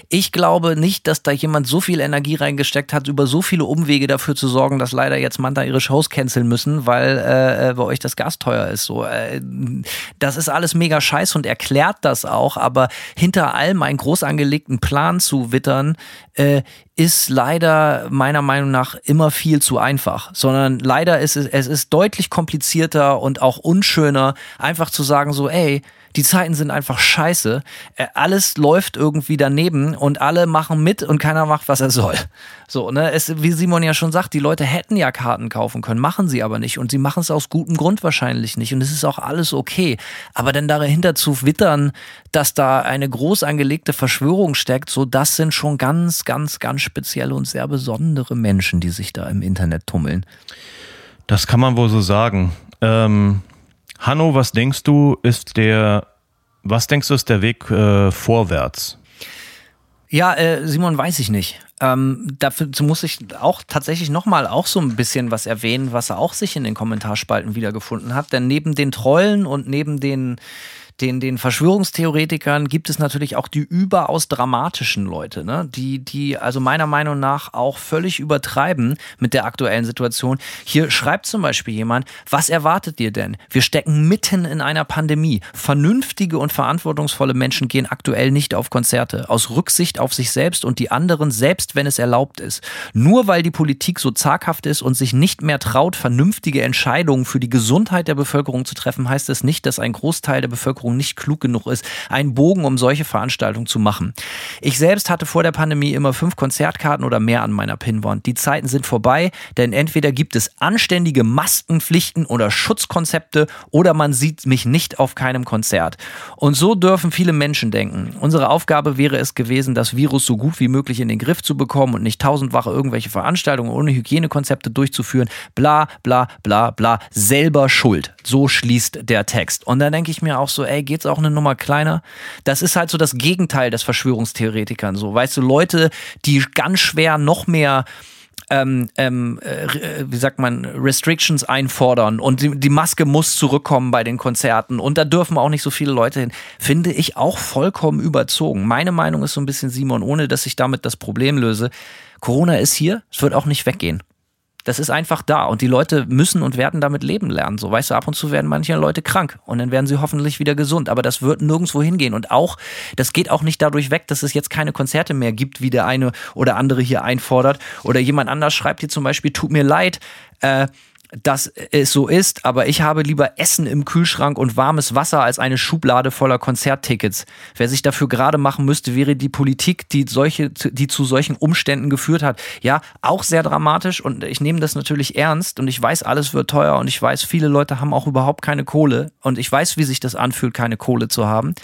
ich glaube nicht, dass da jemand so viel Energie reingesteckt hat, über so viele Umwege dafür zu sorgen, dass leider leider jetzt Manta ihre Shows canceln müssen, weil äh, äh, bei euch das Gas teuer ist. So, äh, das ist alles mega scheiße und erklärt das auch, aber hinter allem einen groß angelegten Plan zu wittern, äh, ist leider meiner Meinung nach immer viel zu einfach, sondern leider ist es, es ist deutlich komplizierter und auch unschöner, einfach zu sagen so, ey, die Zeiten sind einfach scheiße. Äh, alles läuft irgendwie daneben und alle machen mit und keiner macht, was er soll. So, ne? Es, wie Simon ja schon sagt, die Leute hätten ja Karten kaufen können, machen sie aber nicht. Und sie machen es aus gutem Grund wahrscheinlich nicht. Und es ist auch alles okay. Aber dann dahinter zu wittern, dass da eine groß angelegte Verschwörung steckt, so das sind schon ganz, ganz, ganz spezielle und sehr besondere Menschen, die sich da im Internet tummeln. Das kann man wohl so sagen. Ähm, Hanno, was denkst du, ist der, was denkst du, ist der Weg äh, vorwärts? Ja, äh, Simon, weiß ich nicht. Ähm, dafür muss ich auch tatsächlich nochmal auch so ein bisschen was erwähnen, was er auch sich in den Kommentarspalten wiedergefunden hat. Denn neben den Trollen und neben den den, den Verschwörungstheoretikern gibt es natürlich auch die überaus dramatischen Leute, ne? die, die also meiner Meinung nach auch völlig übertreiben mit der aktuellen Situation. Hier schreibt zum Beispiel jemand, was erwartet ihr denn? Wir stecken mitten in einer Pandemie. Vernünftige und verantwortungsvolle Menschen gehen aktuell nicht auf Konzerte, aus Rücksicht auf sich selbst und die anderen, selbst wenn es erlaubt ist. Nur weil die Politik so zaghaft ist und sich nicht mehr traut, vernünftige Entscheidungen für die Gesundheit der Bevölkerung zu treffen, heißt es nicht, dass ein Großteil der Bevölkerung Bevölkerung nicht klug genug ist, einen Bogen um solche Veranstaltungen zu machen. Ich selbst hatte vor der Pandemie immer fünf Konzertkarten oder mehr an meiner Pinwand. Die Zeiten sind vorbei, denn entweder gibt es anständige Maskenpflichten oder Schutzkonzepte oder man sieht mich nicht auf keinem Konzert. Und so dürfen viele Menschen denken. Unsere Aufgabe wäre es gewesen, das Virus so gut wie möglich in den Griff zu bekommen und nicht tausendwache irgendwelche Veranstaltungen ohne Hygienekonzepte durchzuführen. Bla, bla, bla, bla. Selber schuld. So schließt der Text. Und da denke ich mir auch so, ey, ey, geht's auch eine Nummer kleiner? Das ist halt so das Gegenteil des Verschwörungstheoretikern. So, weißt du, Leute, die ganz schwer noch mehr ähm, ähm, äh, wie sagt man, Restrictions einfordern und die, die, Maske muss zurückkommen bei den Konzerten und da dürfen auch nicht so viele Leute hin, finde ich auch vollkommen überzogen. Meine Meinung ist so ein bisschen Simon, ohne dass ich damit das Problem löse. Corona ist hier, es wird auch nicht weggehen. Das ist einfach da und die Leute müssen und werden damit leben lernen. So, weißt du, ab und zu werden manche Leute krank und dann werden sie hoffentlich wieder gesund. Aber das wird nirgendwo hingehen und auch, das geht auch nicht dadurch weg, dass es jetzt keine Konzerte mehr gibt, wie der eine oder andere hier einfordert. Oder jemand anders schreibt hier zum Beispiel, tut mir leid, äh, dass es so ist, aber ich habe lieber Essen im Kühlschrank und warmes Wasser als eine Schublade voller Konzerttickets. Wer sich dafür gerade machen müsste, wäre die Politik, die solche, die zu solchen Umständen geführt hat. Ja, auch sehr dramatisch und ich nehme das natürlich ernst und ich weiß, alles wird teuer und ich weiß, viele Leute haben auch überhaupt keine Kohle und ich weiß, wie sich das anfühlt, keine Kohle zu haben.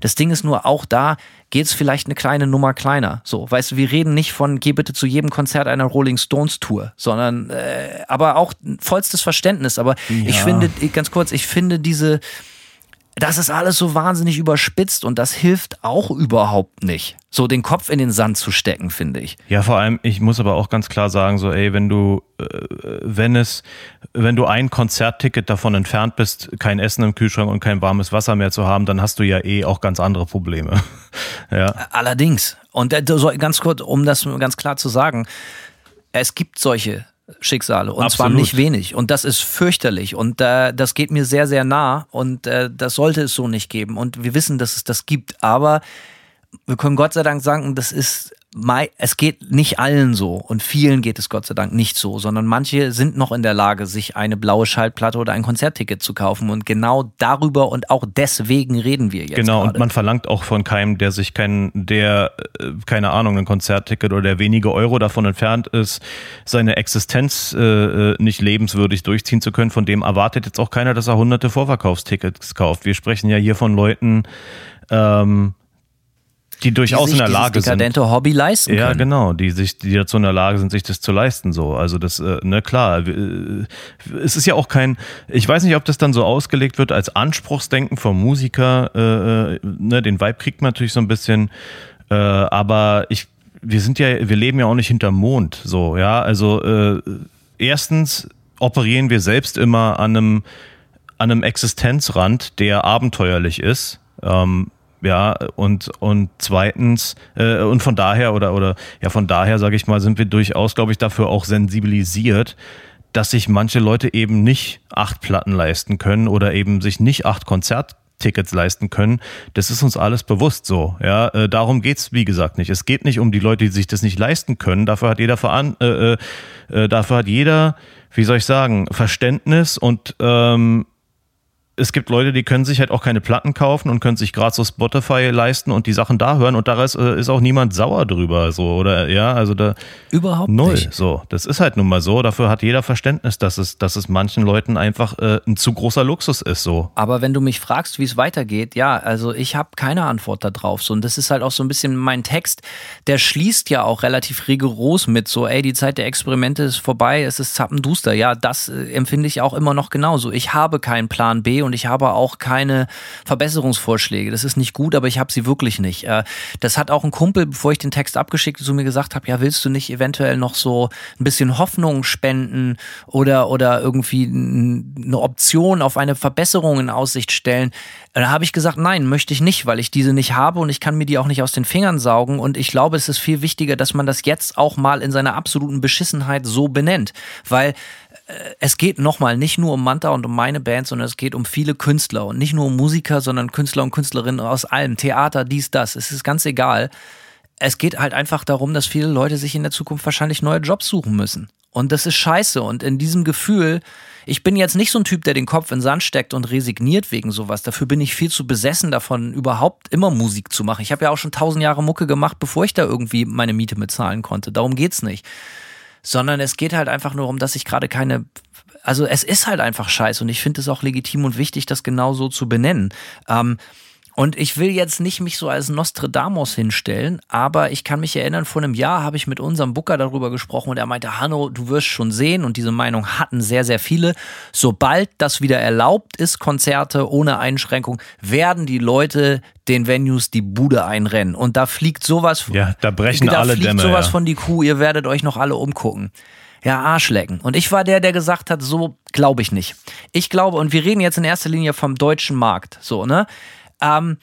Das Ding ist nur auch da, geht es vielleicht eine kleine Nummer kleiner. So, weißt du, wir reden nicht von geh bitte zu jedem Konzert einer Rolling Stones Tour, sondern äh, aber auch vollstes Verständnis. Aber ja. ich finde, ganz kurz, ich finde diese, das ist alles so wahnsinnig überspitzt und das hilft auch überhaupt nicht. So den Kopf in den Sand zu stecken, finde ich. Ja, vor allem, ich muss aber auch ganz klar sagen, so, ey, wenn du, äh, wenn es, wenn du ein Konzertticket davon entfernt bist, kein Essen im Kühlschrank und kein warmes Wasser mehr zu haben, dann hast du ja eh auch ganz andere Probleme. *laughs* ja. Allerdings. Und äh, ganz kurz, um das ganz klar zu sagen, es gibt solche Schicksale. Und Absolut. zwar nicht wenig. Und das ist fürchterlich. Und äh, das geht mir sehr sehr nah. Und äh, das sollte es so nicht geben. Und wir wissen, dass es das gibt, aber wir können Gott sei Dank sagen, das ist es geht nicht allen so und vielen geht es Gott sei Dank nicht so, sondern manche sind noch in der Lage, sich eine blaue Schallplatte oder ein Konzertticket zu kaufen und genau darüber und auch deswegen reden wir jetzt. Genau gerade. und man verlangt auch von keinem, der sich kein, der äh, keine Ahnung, ein Konzertticket oder der wenige Euro davon entfernt ist, seine Existenz äh, äh, nicht lebenswürdig durchziehen zu können. Von dem erwartet jetzt auch keiner, dass er hunderte Vorverkaufstickets kauft. Wir sprechen ja hier von Leuten, ähm, die durchaus die in der Lage sind. dekadente Hobby leisten ja, können. Genau, die sich, die dazu in der Lage sind, sich das zu leisten, so. Also das, äh, ne, klar, äh, es ist ja auch kein, ich weiß nicht, ob das dann so ausgelegt wird als Anspruchsdenken vom Musiker, äh, äh, ne, den Vibe kriegt man natürlich so ein bisschen, äh, aber ich, wir sind ja, wir leben ja auch nicht hinterm Mond, so, ja, also, äh, erstens operieren wir selbst immer an einem, an einem Existenzrand, der abenteuerlich ist. Ähm, ja, und, und zweitens, äh, und von daher, oder, oder ja, von daher, sage ich mal, sind wir durchaus, glaube ich, dafür auch sensibilisiert, dass sich manche Leute eben nicht acht Platten leisten können oder eben sich nicht acht Konzerttickets leisten können. Das ist uns alles bewusst so. Ja, äh, darum geht's wie gesagt nicht. Es geht nicht um die Leute, die sich das nicht leisten können. Dafür hat jeder Veran äh, äh, äh dafür hat jeder, wie soll ich sagen, Verständnis und ähm, es gibt Leute, die können sich halt auch keine Platten kaufen und können sich gerade so Spotify leisten und die Sachen da hören und da ist, äh, ist auch niemand sauer drüber, so, oder, ja, also da. Überhaupt null, nicht. So, das ist halt nun mal so. Dafür hat jeder Verständnis, dass es, dass es manchen Leuten einfach äh, ein zu großer Luxus ist, so. Aber wenn du mich fragst, wie es weitergeht, ja, also ich habe keine Antwort darauf. So, und das ist halt auch so ein bisschen mein Text, der schließt ja auch relativ rigoros mit so, ey, die Zeit der Experimente ist vorbei, es ist zappenduster. Ja, das äh, empfinde ich auch immer noch genauso. Ich habe keinen Plan B und ich habe auch keine Verbesserungsvorschläge. Das ist nicht gut, aber ich habe sie wirklich nicht. Äh, das hat auch ein Kumpel, bevor ich den Text abgeschickt zu mir gesagt habe, ja, willst du nicht eventuell noch so ein bisschen Hoffnung spenden oder, oder irgendwie eine Option auf eine Verbesserung in Aussicht stellen? Da habe ich gesagt, nein, möchte ich nicht, weil ich diese nicht habe und ich kann mir die auch nicht aus den Fingern saugen. Und ich glaube, es ist viel wichtiger, dass man das jetzt auch mal in seiner absoluten Beschissenheit so benennt. Weil es geht nochmal nicht nur um Manta und um meine Band, sondern es geht um viele Künstler und nicht nur um Musiker, sondern Künstler und Künstlerinnen aus allem, Theater, dies, das. Es ist ganz egal. Es geht halt einfach darum, dass viele Leute sich in der Zukunft wahrscheinlich neue Jobs suchen müssen. Und das ist scheiße. Und in diesem Gefühl, ich bin jetzt nicht so ein Typ, der den Kopf in den Sand steckt und resigniert wegen sowas. Dafür bin ich viel zu besessen davon, überhaupt immer Musik zu machen. Ich habe ja auch schon tausend Jahre Mucke gemacht, bevor ich da irgendwie meine Miete bezahlen konnte. Darum geht's nicht sondern es geht halt einfach nur um, dass ich gerade keine also es ist halt einfach scheiße und ich finde es auch legitim und wichtig, das genau so zu benennen. Ähm, und ich will jetzt nicht mich so als Nostradamus hinstellen, aber ich kann mich erinnern, vor einem Jahr habe ich mit unserem Booker darüber gesprochen und er meinte, Hanno, du wirst schon sehen und diese Meinung hatten sehr, sehr viele. Sobald das wieder erlaubt ist, Konzerte ohne Einschränkung, werden die Leute den Venues die Bude einrennen. Und da fliegt sowas. Ja, da brechen da alle fliegt Dämme. sowas ja. von die Kuh, ihr werdet euch noch alle umgucken ja, Arschlecken. Und ich war der, der gesagt hat, so glaube ich nicht. Ich glaube, und wir reden jetzt in erster Linie vom deutschen Markt, so, ne? Ähm,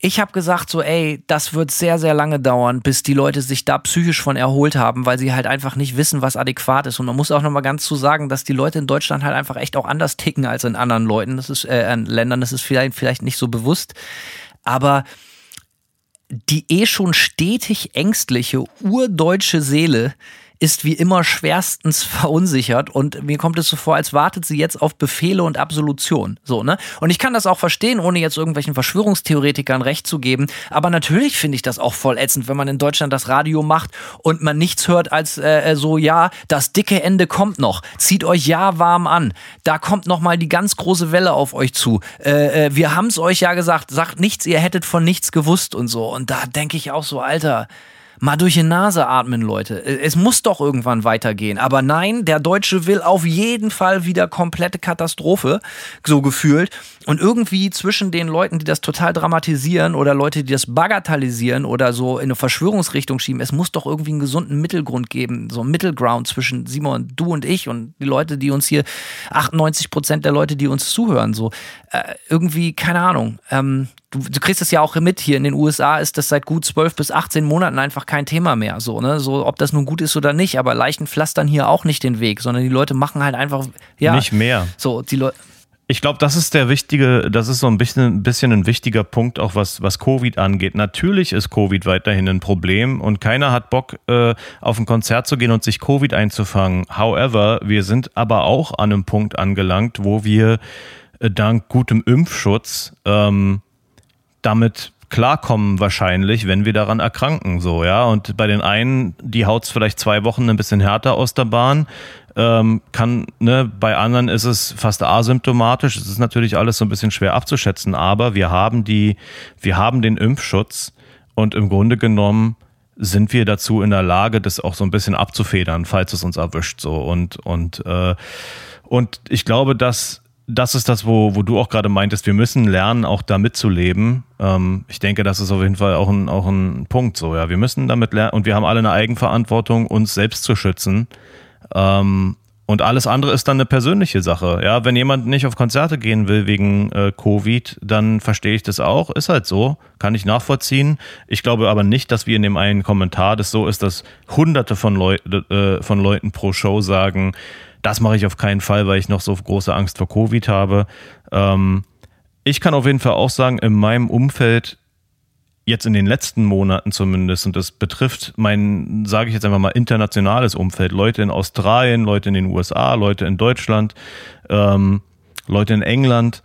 ich habe gesagt, so, ey, das wird sehr, sehr lange dauern, bis die Leute sich da psychisch von erholt haben, weil sie halt einfach nicht wissen, was adäquat ist. Und man muss auch nochmal ganz zu sagen, dass die Leute in Deutschland halt einfach echt auch anders ticken als in anderen Leuten. Das ist, äh, in Ländern, das ist vielleicht, vielleicht nicht so bewusst. Aber die eh schon stetig ängstliche, urdeutsche Seele, ist wie immer schwerstens *laughs* verunsichert und mir kommt es so vor, als wartet sie jetzt auf Befehle und Absolution. So, ne? Und ich kann das auch verstehen, ohne jetzt irgendwelchen Verschwörungstheoretikern recht zu geben. Aber natürlich finde ich das auch voll ätzend, wenn man in Deutschland das Radio macht und man nichts hört als äh, so, ja, das dicke Ende kommt noch. Zieht euch ja warm an. Da kommt noch mal die ganz große Welle auf euch zu. Äh, äh, wir haben es euch ja gesagt, sagt nichts, ihr hättet von nichts gewusst und so. Und da denke ich auch so, Alter, mal durch die Nase atmen, Leute. Es muss doch irgendwann weitergehen. Aber nein, der Deutsche will auf jeden Fall wieder komplette Katastrophe, so gefühlt. Und irgendwie zwischen den Leuten, die das total dramatisieren oder Leute, die das bagatellisieren oder so in eine Verschwörungsrichtung schieben, es muss doch irgendwie einen gesunden Mittelgrund geben, so ein Mittelground zwischen Simon, du und ich und die Leute, die uns hier, 98 Prozent der Leute, die uns zuhören, so. Äh, irgendwie, keine Ahnung. Ähm, du, du kriegst es ja auch mit hier in den USA ist das seit gut 12 bis 18 Monaten einfach kein Thema mehr so ne so ob das nun gut ist oder nicht aber Leichen pflastern hier auch nicht den Weg sondern die Leute machen halt einfach ja nicht mehr so die Leute ich glaube, das ist der wichtige, das ist so ein bisschen, ein bisschen ein wichtiger Punkt, auch was, was Covid angeht. Natürlich ist Covid weiterhin ein Problem und keiner hat Bock, äh, auf ein Konzert zu gehen und sich Covid einzufangen. However, wir sind aber auch an einem Punkt angelangt, wo wir äh, dank gutem Impfschutz ähm, damit klarkommen wahrscheinlich, wenn wir daran erkranken, so, ja. Und bei den einen, die haut's vielleicht zwei Wochen ein bisschen härter aus der Bahn, ähm, kann, ne, bei anderen ist es fast asymptomatisch. Es ist natürlich alles so ein bisschen schwer abzuschätzen, aber wir haben die, wir haben den Impfschutz und im Grunde genommen sind wir dazu in der Lage, das auch so ein bisschen abzufedern, falls es uns erwischt, so. Und, und, äh, und ich glaube, dass das ist das, wo, wo du auch gerade meintest, wir müssen lernen, auch damit zu leben. Ähm, ich denke, das ist auf jeden Fall auch ein, auch ein Punkt so, ja. Wir müssen damit lernen und wir haben alle eine Eigenverantwortung, uns selbst zu schützen. Ähm, und alles andere ist dann eine persönliche Sache. Ja, wenn jemand nicht auf Konzerte gehen will wegen äh, Covid, dann verstehe ich das auch. Ist halt so, kann ich nachvollziehen. Ich glaube aber nicht, dass wir in dem einen Kommentar das so ist, dass Hunderte von, Leu äh, von Leuten pro Show sagen, das mache ich auf keinen Fall, weil ich noch so große Angst vor Covid habe. Ähm, ich kann auf jeden Fall auch sagen, in meinem Umfeld, jetzt in den letzten Monaten zumindest, und das betrifft mein, sage ich jetzt einfach mal, internationales Umfeld, Leute in Australien, Leute in den USA, Leute in Deutschland, ähm, Leute in England.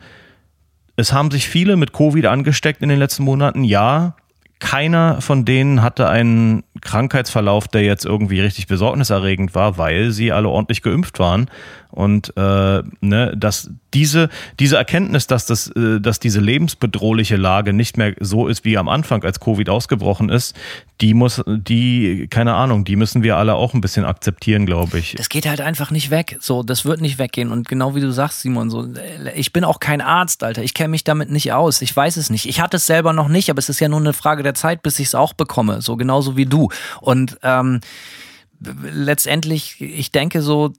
Es haben sich viele mit Covid angesteckt in den letzten Monaten, ja. Keiner von denen hatte einen Krankheitsverlauf, der jetzt irgendwie richtig besorgniserregend war, weil sie alle ordentlich geimpft waren. Und äh, ne, dass diese, diese Erkenntnis, dass, das, äh, dass diese lebensbedrohliche Lage nicht mehr so ist wie am Anfang, als Covid ausgebrochen ist, die muss, die, keine Ahnung, die müssen wir alle auch ein bisschen akzeptieren, glaube ich. Das geht halt einfach nicht weg. So, das wird nicht weggehen. Und genau wie du sagst, Simon, so, ich bin auch kein Arzt, Alter. Ich kenne mich damit nicht aus. Ich weiß es nicht. Ich hatte es selber noch nicht, aber es ist ja nur eine Frage der Zeit, bis ich es auch bekomme. So genauso wie du. Und ähm, letztendlich, ich denke so,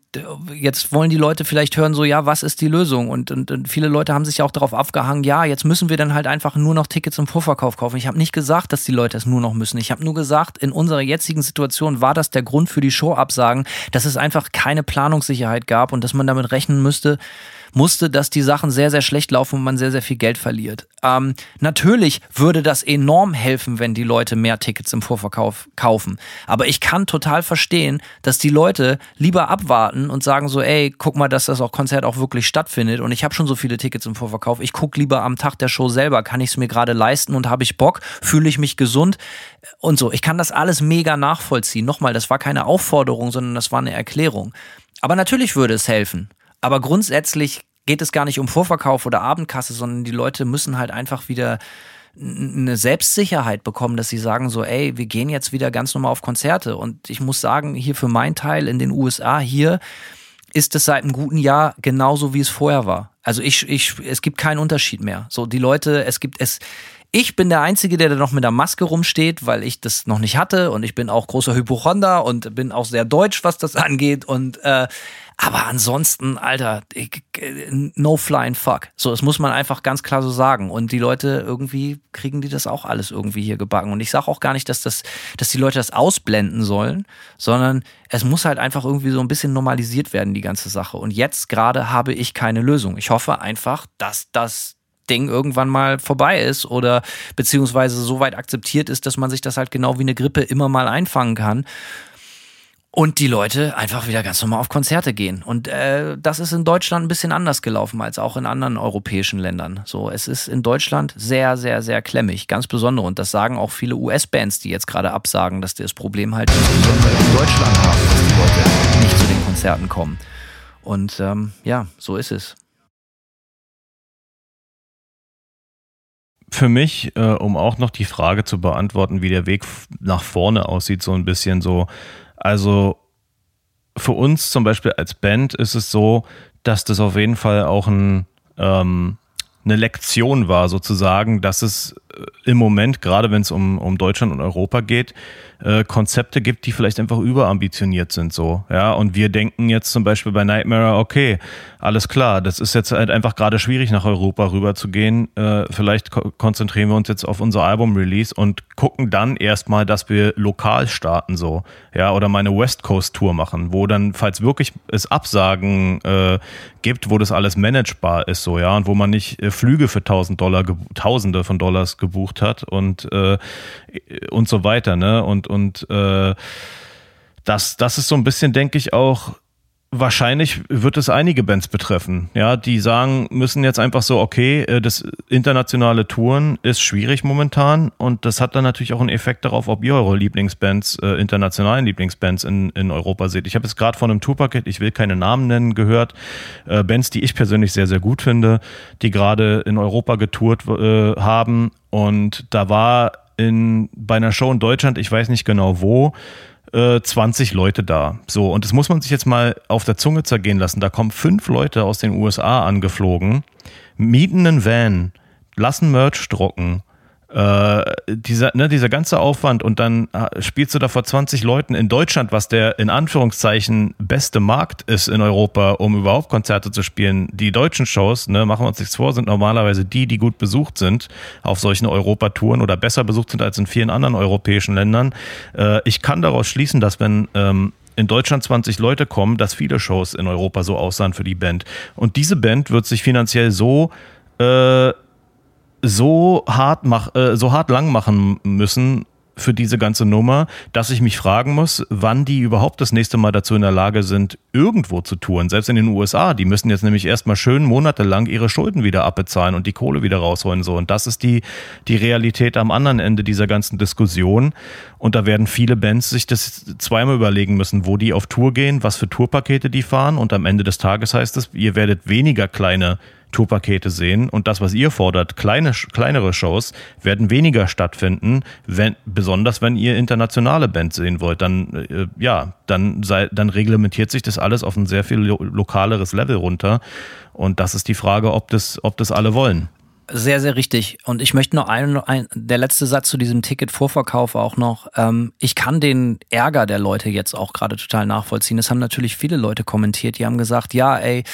jetzt wollen die Leute vielleicht hören, so, ja, was ist die Lösung? Und, und, und viele Leute haben sich auch darauf aufgehangen, ja, jetzt müssen wir dann halt einfach nur noch Tickets im Vorverkauf kaufen. Ich habe nicht gesagt, dass die Leute es nur noch müssen. Ich habe nur gesagt, in unserer jetzigen Situation war das der Grund für die Show-Absagen, dass es einfach keine Planungssicherheit gab und dass man damit rechnen müsste, musste, dass die Sachen sehr, sehr schlecht laufen und man sehr, sehr viel Geld verliert. Ähm, natürlich würde das enorm helfen, wenn die Leute mehr Tickets im Vorverkauf kaufen. Aber ich kann total verstehen, dass die Leute lieber abwarten und sagen so, ey, guck mal, dass das auch Konzert auch wirklich stattfindet und ich habe schon so viele Tickets im Vorverkauf. Ich gucke lieber am Tag der Show selber, kann ich es mir gerade leisten und habe ich Bock, fühle ich mich gesund und so. Ich kann das alles mega nachvollziehen. Nochmal, das war keine Aufforderung, sondern das war eine Erklärung. Aber natürlich würde es helfen. Aber grundsätzlich geht es gar nicht um Vorverkauf oder Abendkasse, sondern die Leute müssen halt einfach wieder eine Selbstsicherheit bekommen, dass sie sagen so, ey, wir gehen jetzt wieder ganz normal auf Konzerte. Und ich muss sagen, hier für meinen Teil in den USA, hier ist es seit einem guten Jahr genauso, wie es vorher war. Also ich, ich, es gibt keinen Unterschied mehr. So, die Leute, es gibt, es, ich bin der Einzige, der da noch mit der Maske rumsteht, weil ich das noch nicht hatte und ich bin auch großer Hypochonder und bin auch sehr deutsch, was das *laughs* angeht und äh, aber ansonsten, Alter, no flying fuck. So, das muss man einfach ganz klar so sagen. Und die Leute irgendwie kriegen die das auch alles irgendwie hier gebacken. Und ich sage auch gar nicht, dass das, dass die Leute das ausblenden sollen, sondern es muss halt einfach irgendwie so ein bisschen normalisiert werden, die ganze Sache. Und jetzt gerade habe ich keine Lösung. Ich hoffe einfach, dass das Ding irgendwann mal vorbei ist oder beziehungsweise so weit akzeptiert ist, dass man sich das halt genau wie eine Grippe immer mal einfangen kann und die Leute einfach wieder ganz normal auf Konzerte gehen. Und äh, das ist in Deutschland ein bisschen anders gelaufen als auch in anderen europäischen Ländern. So, es ist in Deutschland sehr, sehr, sehr klemmig, ganz besonders. Und das sagen auch viele US-Bands, die jetzt gerade absagen, dass die das Problem halt in Deutschland haben, dass die Leute nicht zu den Konzerten kommen. Und ähm, ja, so ist es. Für mich, äh, um auch noch die Frage zu beantworten, wie der Weg nach vorne aussieht, so ein bisschen so, also für uns zum Beispiel als Band ist es so, dass das auf jeden Fall auch ein, ähm, eine Lektion war, sozusagen, dass es im Moment, gerade wenn es um, um Deutschland und Europa geht, äh, Konzepte gibt, die vielleicht einfach überambitioniert sind so. Ja, und wir denken jetzt zum Beispiel bei Nightmare, okay, alles klar, das ist jetzt halt einfach gerade schwierig, nach Europa rüber zu gehen. Äh, vielleicht ko konzentrieren wir uns jetzt auf unser Album-Release und gucken dann erstmal, dass wir lokal starten so. Ja, oder meine West Coast-Tour machen, wo dann, falls wirklich es Absagen äh, gibt, wo das alles managebar ist so, ja, und wo man nicht äh, Flüge für 1000 Dollar, Tausende von Dollars gebucht hat und, äh, und so weiter, ne? Und, und äh, das, das ist so ein bisschen, denke ich, auch wahrscheinlich wird es einige Bands betreffen, ja, die sagen, müssen jetzt einfach so, okay, äh, das internationale Touren ist schwierig momentan und das hat dann natürlich auch einen Effekt darauf, ob ihr eure Lieblingsbands, äh, internationalen Lieblingsbands in, in Europa seht. Ich habe jetzt gerade von einem Tourpaket, ich will keine Namen nennen, gehört, äh, Bands, die ich persönlich sehr, sehr gut finde, die gerade in Europa getourt äh, haben und da war in, bei einer Show in Deutschland, ich weiß nicht genau wo, 20 äh, Leute da. So, und das muss man sich jetzt mal auf der Zunge zergehen lassen. Da kommen fünf Leute aus den USA angeflogen, mieten einen Van, lassen Merch drucken, äh, dieser, ne, dieser ganze Aufwand und dann äh, spielst du da vor 20 Leuten in Deutschland, was der in Anführungszeichen beste Markt ist in Europa, um überhaupt Konzerte zu spielen. Die deutschen Shows, ne, machen wir uns nichts vor, sind normalerweise die, die gut besucht sind auf solchen Europatouren oder besser besucht sind als in vielen anderen europäischen Ländern. Äh, ich kann daraus schließen, dass wenn ähm, in Deutschland 20 Leute kommen, dass viele Shows in Europa so aussahen für die Band. Und diese Band wird sich finanziell so äh, so hart mach, äh, so hart lang machen müssen, für diese ganze Nummer, dass ich mich fragen muss, wann die überhaupt das nächste Mal dazu in der Lage sind, irgendwo zu touren. Selbst in den USA, die müssen jetzt nämlich erstmal schön monatelang ihre Schulden wieder abbezahlen und die Kohle wieder rausholen. So. Und das ist die, die Realität am anderen Ende dieser ganzen Diskussion. Und da werden viele Bands sich das zweimal überlegen müssen, wo die auf Tour gehen, was für Tourpakete die fahren. Und am Ende des Tages heißt es, ihr werdet weniger kleine Tourpakete sehen und das, was ihr fordert, kleine, kleinere Shows, werden weniger stattfinden, wenn, besonders wenn ihr internationale Bands sehen wollt. Dann, äh, ja, dann, sei, dann reglementiert sich das alles auf ein sehr viel lo lokaleres Level runter. Und das ist die Frage, ob das, ob das alle wollen. Sehr, sehr richtig. Und ich möchte noch einen, ein, der letzte Satz zu diesem Ticket-Vorverkauf auch noch. Ähm, ich kann den Ärger der Leute jetzt auch gerade total nachvollziehen. Es haben natürlich viele Leute kommentiert, die haben gesagt, ja, ey,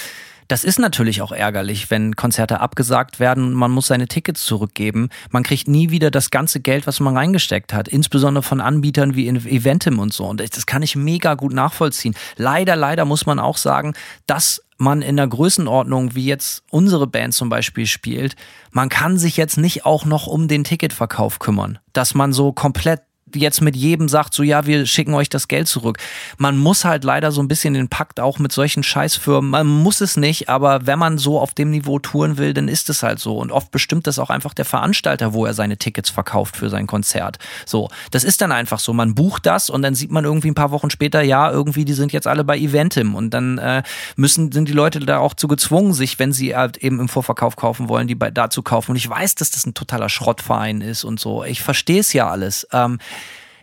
das ist natürlich auch ärgerlich, wenn Konzerte abgesagt werden, man muss seine Tickets zurückgeben. Man kriegt nie wieder das ganze Geld, was man reingesteckt hat, insbesondere von Anbietern wie Eventim und so. Und das kann ich mega gut nachvollziehen. Leider, leider muss man auch sagen, dass man in der Größenordnung, wie jetzt unsere Band zum Beispiel spielt, man kann sich jetzt nicht auch noch um den Ticketverkauf kümmern. Dass man so komplett jetzt mit jedem sagt, so ja, wir schicken euch das Geld zurück. Man muss halt leider so ein bisschen den Pakt auch mit solchen Scheißfirmen, man muss es nicht, aber wenn man so auf dem Niveau touren will, dann ist es halt so. Und oft bestimmt das auch einfach der Veranstalter, wo er seine Tickets verkauft für sein Konzert. So, das ist dann einfach so. Man bucht das und dann sieht man irgendwie ein paar Wochen später, ja, irgendwie, die sind jetzt alle bei Eventim und dann äh, müssen, sind die Leute da auch zu gezwungen, sich, wenn sie halt eben im Vorverkauf kaufen wollen, die bei da zu kaufen. Und ich weiß, dass das ein totaler Schrottverein ist und so. Ich verstehe es ja alles. Ähm,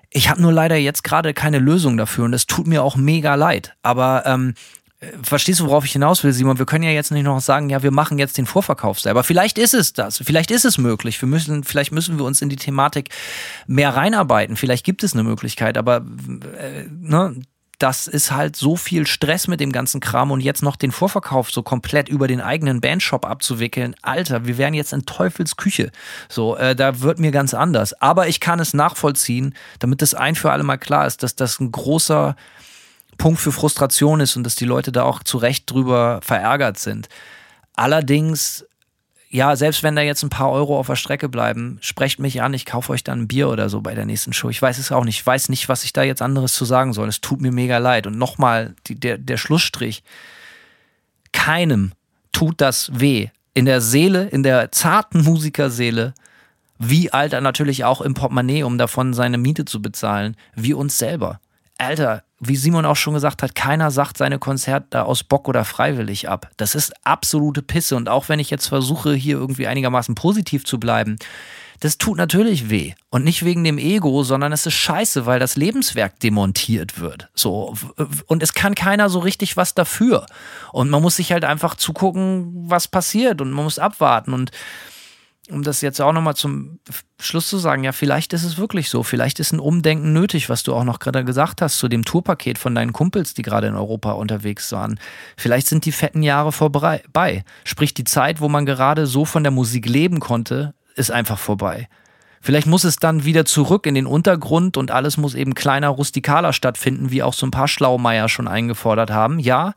ich habe nur leider jetzt gerade keine Lösung dafür und es tut mir auch mega leid. Aber ähm, verstehst du, worauf ich hinaus will, Simon? Wir können ja jetzt nicht noch sagen, ja, wir machen jetzt den Vorverkauf selber. Vielleicht ist es das. Vielleicht ist es möglich. Wir müssen, vielleicht müssen wir uns in die Thematik mehr reinarbeiten. Vielleicht gibt es eine Möglichkeit, aber äh, ne, das ist halt so viel Stress mit dem ganzen Kram und jetzt noch den Vorverkauf so komplett über den eigenen Bandshop abzuwickeln. Alter, wir wären jetzt in Teufels Küche. So, äh, da wird mir ganz anders. Aber ich kann es nachvollziehen, damit es ein für alle mal klar ist, dass das ein großer Punkt für Frustration ist und dass die Leute da auch zu Recht drüber verärgert sind. Allerdings ja, selbst wenn da jetzt ein paar Euro auf der Strecke bleiben, sprecht mich an, ich kaufe euch dann ein Bier oder so bei der nächsten Show. Ich weiß es auch nicht. Ich weiß nicht, was ich da jetzt anderes zu sagen soll. Es tut mir mega leid. Und nochmal, der, der Schlussstrich. Keinem tut das weh. In der Seele, in der zarten Musikerseele, wie Alter natürlich auch im Portemonnaie, um davon seine Miete zu bezahlen, wie uns selber. Alter, wie Simon auch schon gesagt hat, keiner sagt seine Konzerte aus Bock oder freiwillig ab. Das ist absolute Pisse. Und auch wenn ich jetzt versuche, hier irgendwie einigermaßen positiv zu bleiben, das tut natürlich weh. Und nicht wegen dem Ego, sondern es ist scheiße, weil das Lebenswerk demontiert wird. So. Und es kann keiner so richtig was dafür. Und man muss sich halt einfach zugucken, was passiert. Und man muss abwarten. Und um das jetzt auch nochmal zum Schluss zu sagen, ja, vielleicht ist es wirklich so. Vielleicht ist ein Umdenken nötig, was du auch noch gerade gesagt hast zu dem Tourpaket von deinen Kumpels, die gerade in Europa unterwegs waren. Vielleicht sind die fetten Jahre vorbei. Sprich, die Zeit, wo man gerade so von der Musik leben konnte, ist einfach vorbei. Vielleicht muss es dann wieder zurück in den Untergrund und alles muss eben kleiner, rustikaler stattfinden, wie auch so ein paar Schlaumeier schon eingefordert haben. Ja,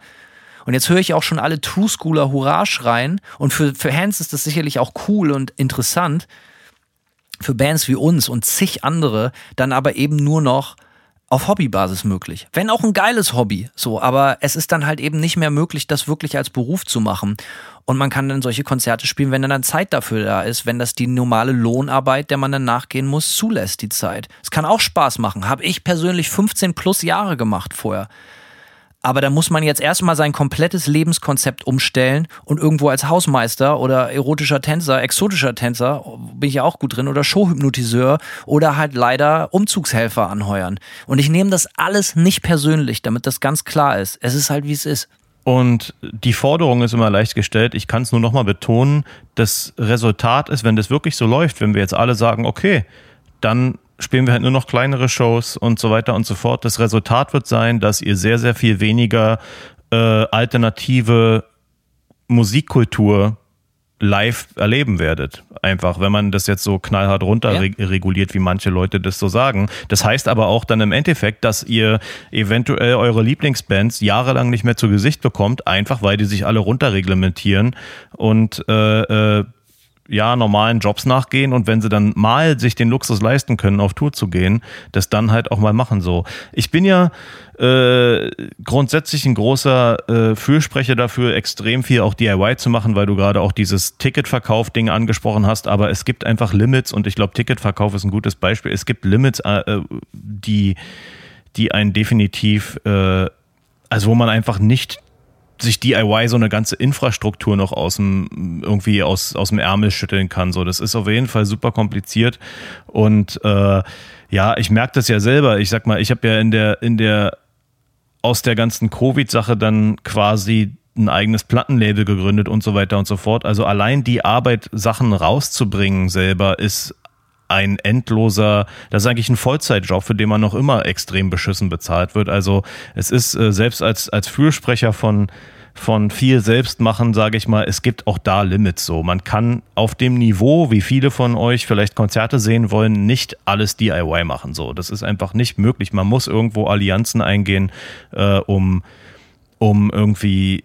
und jetzt höre ich auch schon alle True Schooler Hurra schreien. Und für, für Hans ist das sicherlich auch cool und interessant. Für Bands wie uns und zig andere dann aber eben nur noch auf Hobbybasis möglich. Wenn auch ein geiles Hobby, so, aber es ist dann halt eben nicht mehr möglich, das wirklich als Beruf zu machen. Und man kann dann solche Konzerte spielen, wenn dann Zeit dafür da ist, wenn das die normale Lohnarbeit, der man dann nachgehen muss, zulässt, die Zeit. Es kann auch Spaß machen. Habe ich persönlich 15 plus Jahre gemacht vorher. Aber da muss man jetzt erstmal sein komplettes Lebenskonzept umstellen und irgendwo als Hausmeister oder erotischer Tänzer, exotischer Tänzer, bin ich ja auch gut drin, oder Showhypnotiseur oder halt leider Umzugshelfer anheuern. Und ich nehme das alles nicht persönlich, damit das ganz klar ist. Es ist halt, wie es ist. Und die Forderung ist immer leicht gestellt. Ich kann es nur nochmal betonen. Das Resultat ist, wenn das wirklich so läuft, wenn wir jetzt alle sagen, okay, dann spielen wir halt nur noch kleinere Shows und so weiter und so fort. Das Resultat wird sein, dass ihr sehr, sehr viel weniger äh, alternative Musikkultur live erleben werdet. Einfach, wenn man das jetzt so knallhart runter ja. wie manche Leute das so sagen. Das heißt aber auch dann im Endeffekt, dass ihr eventuell eure Lieblingsbands jahrelang nicht mehr zu Gesicht bekommt, einfach weil die sich alle runterreglementieren und äh, äh, ja normalen Jobs nachgehen und wenn sie dann mal sich den Luxus leisten können, auf Tour zu gehen, das dann halt auch mal machen so. Ich bin ja äh, grundsätzlich ein großer äh, Fürsprecher dafür, extrem viel auch DIY zu machen, weil du gerade auch dieses Ticketverkauf-Ding angesprochen hast, aber es gibt einfach Limits und ich glaube, Ticketverkauf ist ein gutes Beispiel. Es gibt Limits, äh, äh die, die einen definitiv, äh, also wo man einfach nicht sich DIY so eine ganze Infrastruktur noch aus dem irgendwie aus aus dem Ärmel schütteln kann. So, das ist auf jeden Fall super kompliziert und äh, ja, ich merke das ja selber. Ich sag mal, ich habe ja in der in der aus der ganzen Covid-Sache dann quasi ein eigenes Plattenlabel gegründet und so weiter und so fort. Also allein die Arbeit, Sachen rauszubringen selber, ist ein endloser, das ist eigentlich ein Vollzeitjob, für den man noch immer extrem beschissen bezahlt wird. Also es ist äh, selbst als, als Fürsprecher von, von viel Selbstmachen, sage ich mal, es gibt auch da Limits so. Man kann auf dem Niveau, wie viele von euch vielleicht Konzerte sehen wollen, nicht alles DIY machen. So, das ist einfach nicht möglich. Man muss irgendwo Allianzen eingehen, äh, um, um irgendwie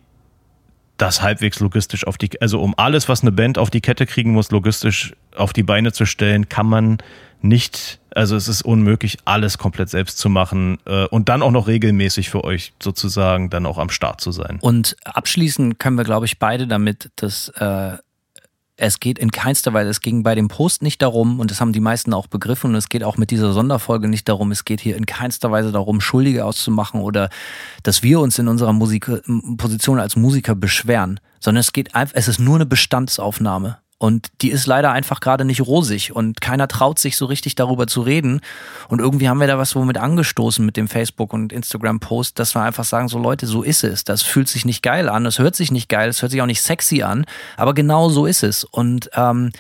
das halbwegs logistisch auf die, also um alles, was eine Band auf die Kette kriegen muss, logistisch auf die Beine zu stellen, kann man nicht, also es ist unmöglich, alles komplett selbst zu machen äh, und dann auch noch regelmäßig für euch sozusagen dann auch am Start zu sein. Und abschließen können wir, glaube ich, beide damit, dass äh, es geht in keinster Weise, es ging bei dem Post nicht darum, und das haben die meisten auch begriffen, und es geht auch mit dieser Sonderfolge nicht darum, es geht hier in keinster Weise darum, Schuldige auszumachen oder dass wir uns in unserer Musik Position als Musiker beschweren, sondern es geht einfach, es ist nur eine Bestandsaufnahme. Und die ist leider einfach gerade nicht rosig und keiner traut sich so richtig darüber zu reden. Und irgendwie haben wir da was womit angestoßen mit dem Facebook- und Instagram-Post, dass wir einfach sagen, so Leute, so ist es. Das fühlt sich nicht geil an, das hört sich nicht geil, es hört sich auch nicht sexy an, aber genau so ist es. Und ähm,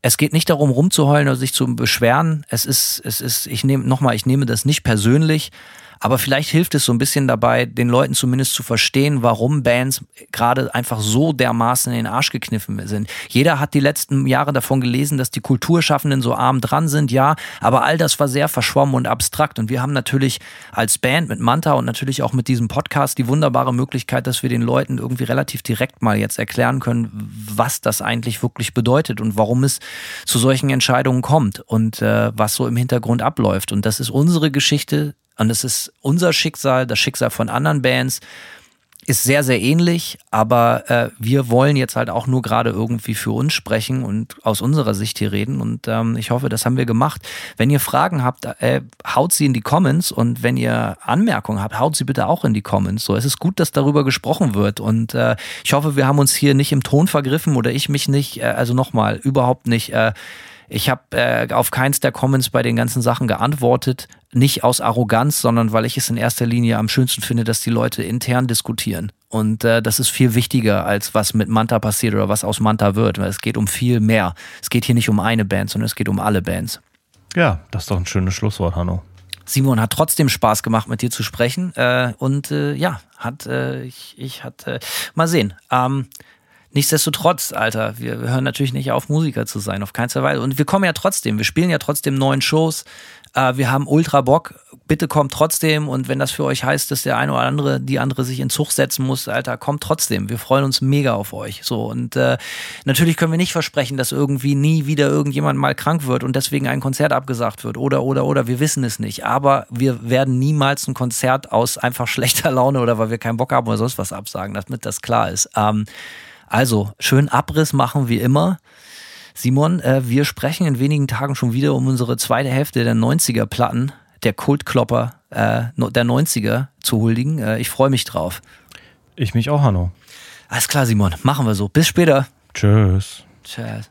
es geht nicht darum, rumzuheulen oder sich zu beschweren. Es ist, es ist, ich nehme, nochmal, ich nehme das nicht persönlich. Aber vielleicht hilft es so ein bisschen dabei, den Leuten zumindest zu verstehen, warum Bands gerade einfach so dermaßen in den Arsch gekniffen sind. Jeder hat die letzten Jahre davon gelesen, dass die Kulturschaffenden so arm dran sind, ja, aber all das war sehr verschwommen und abstrakt. Und wir haben natürlich als Band mit Manta und natürlich auch mit diesem Podcast die wunderbare Möglichkeit, dass wir den Leuten irgendwie relativ direkt mal jetzt erklären können, was das eigentlich wirklich bedeutet und warum es zu solchen Entscheidungen kommt und äh, was so im Hintergrund abläuft. Und das ist unsere Geschichte und es ist unser Schicksal, das Schicksal von anderen Bands ist sehr, sehr ähnlich, aber äh, wir wollen jetzt halt auch nur gerade irgendwie für uns sprechen und aus unserer Sicht hier reden. Und ähm, ich hoffe, das haben wir gemacht. Wenn ihr Fragen habt, äh, haut sie in die Comments und wenn ihr Anmerkungen habt, haut sie bitte auch in die Comments. So, es ist gut, dass darüber gesprochen wird. Und äh, ich hoffe, wir haben uns hier nicht im Ton vergriffen oder ich mich nicht, äh, also nochmal, überhaupt nicht. Äh, ich habe äh, auf keins der Comments bei den ganzen Sachen geantwortet. Nicht aus Arroganz, sondern weil ich es in erster Linie am schönsten finde, dass die Leute intern diskutieren. Und äh, das ist viel wichtiger, als was mit Manta passiert oder was aus Manta wird. Weil es geht um viel mehr. Es geht hier nicht um eine Band, sondern es geht um alle Bands. Ja, das ist doch ein schönes Schlusswort, Hanno. Simon hat trotzdem Spaß gemacht, mit dir zu sprechen. Äh, und äh, ja, hat äh, ich, ich hatte mal sehen. Ähm, Nichtsdestotrotz, Alter, wir hören natürlich nicht auf, Musiker zu sein, auf keinen Fall. Und wir kommen ja trotzdem, wir spielen ja trotzdem neuen Shows. Äh, wir haben ultra Bock. Bitte kommt trotzdem. Und wenn das für euch heißt, dass der eine oder andere, die andere sich in Zug setzen muss, Alter, kommt trotzdem. Wir freuen uns mega auf euch. So. Und äh, natürlich können wir nicht versprechen, dass irgendwie nie wieder irgendjemand mal krank wird und deswegen ein Konzert abgesagt wird. Oder, oder, oder. Wir wissen es nicht. Aber wir werden niemals ein Konzert aus einfach *laughs* schlechter Laune oder weil wir keinen Bock haben oder sonst was absagen, damit das klar ist. Ähm, also, schön Abriss machen wie immer. Simon, äh, wir sprechen in wenigen Tagen schon wieder um unsere zweite Hälfte der 90er Platten, der Kultklopper äh, der 90er zu huldigen. Äh, ich freue mich drauf. Ich mich auch, Hanno. Alles klar, Simon. Machen wir so. Bis später. Tschüss. Tschüss.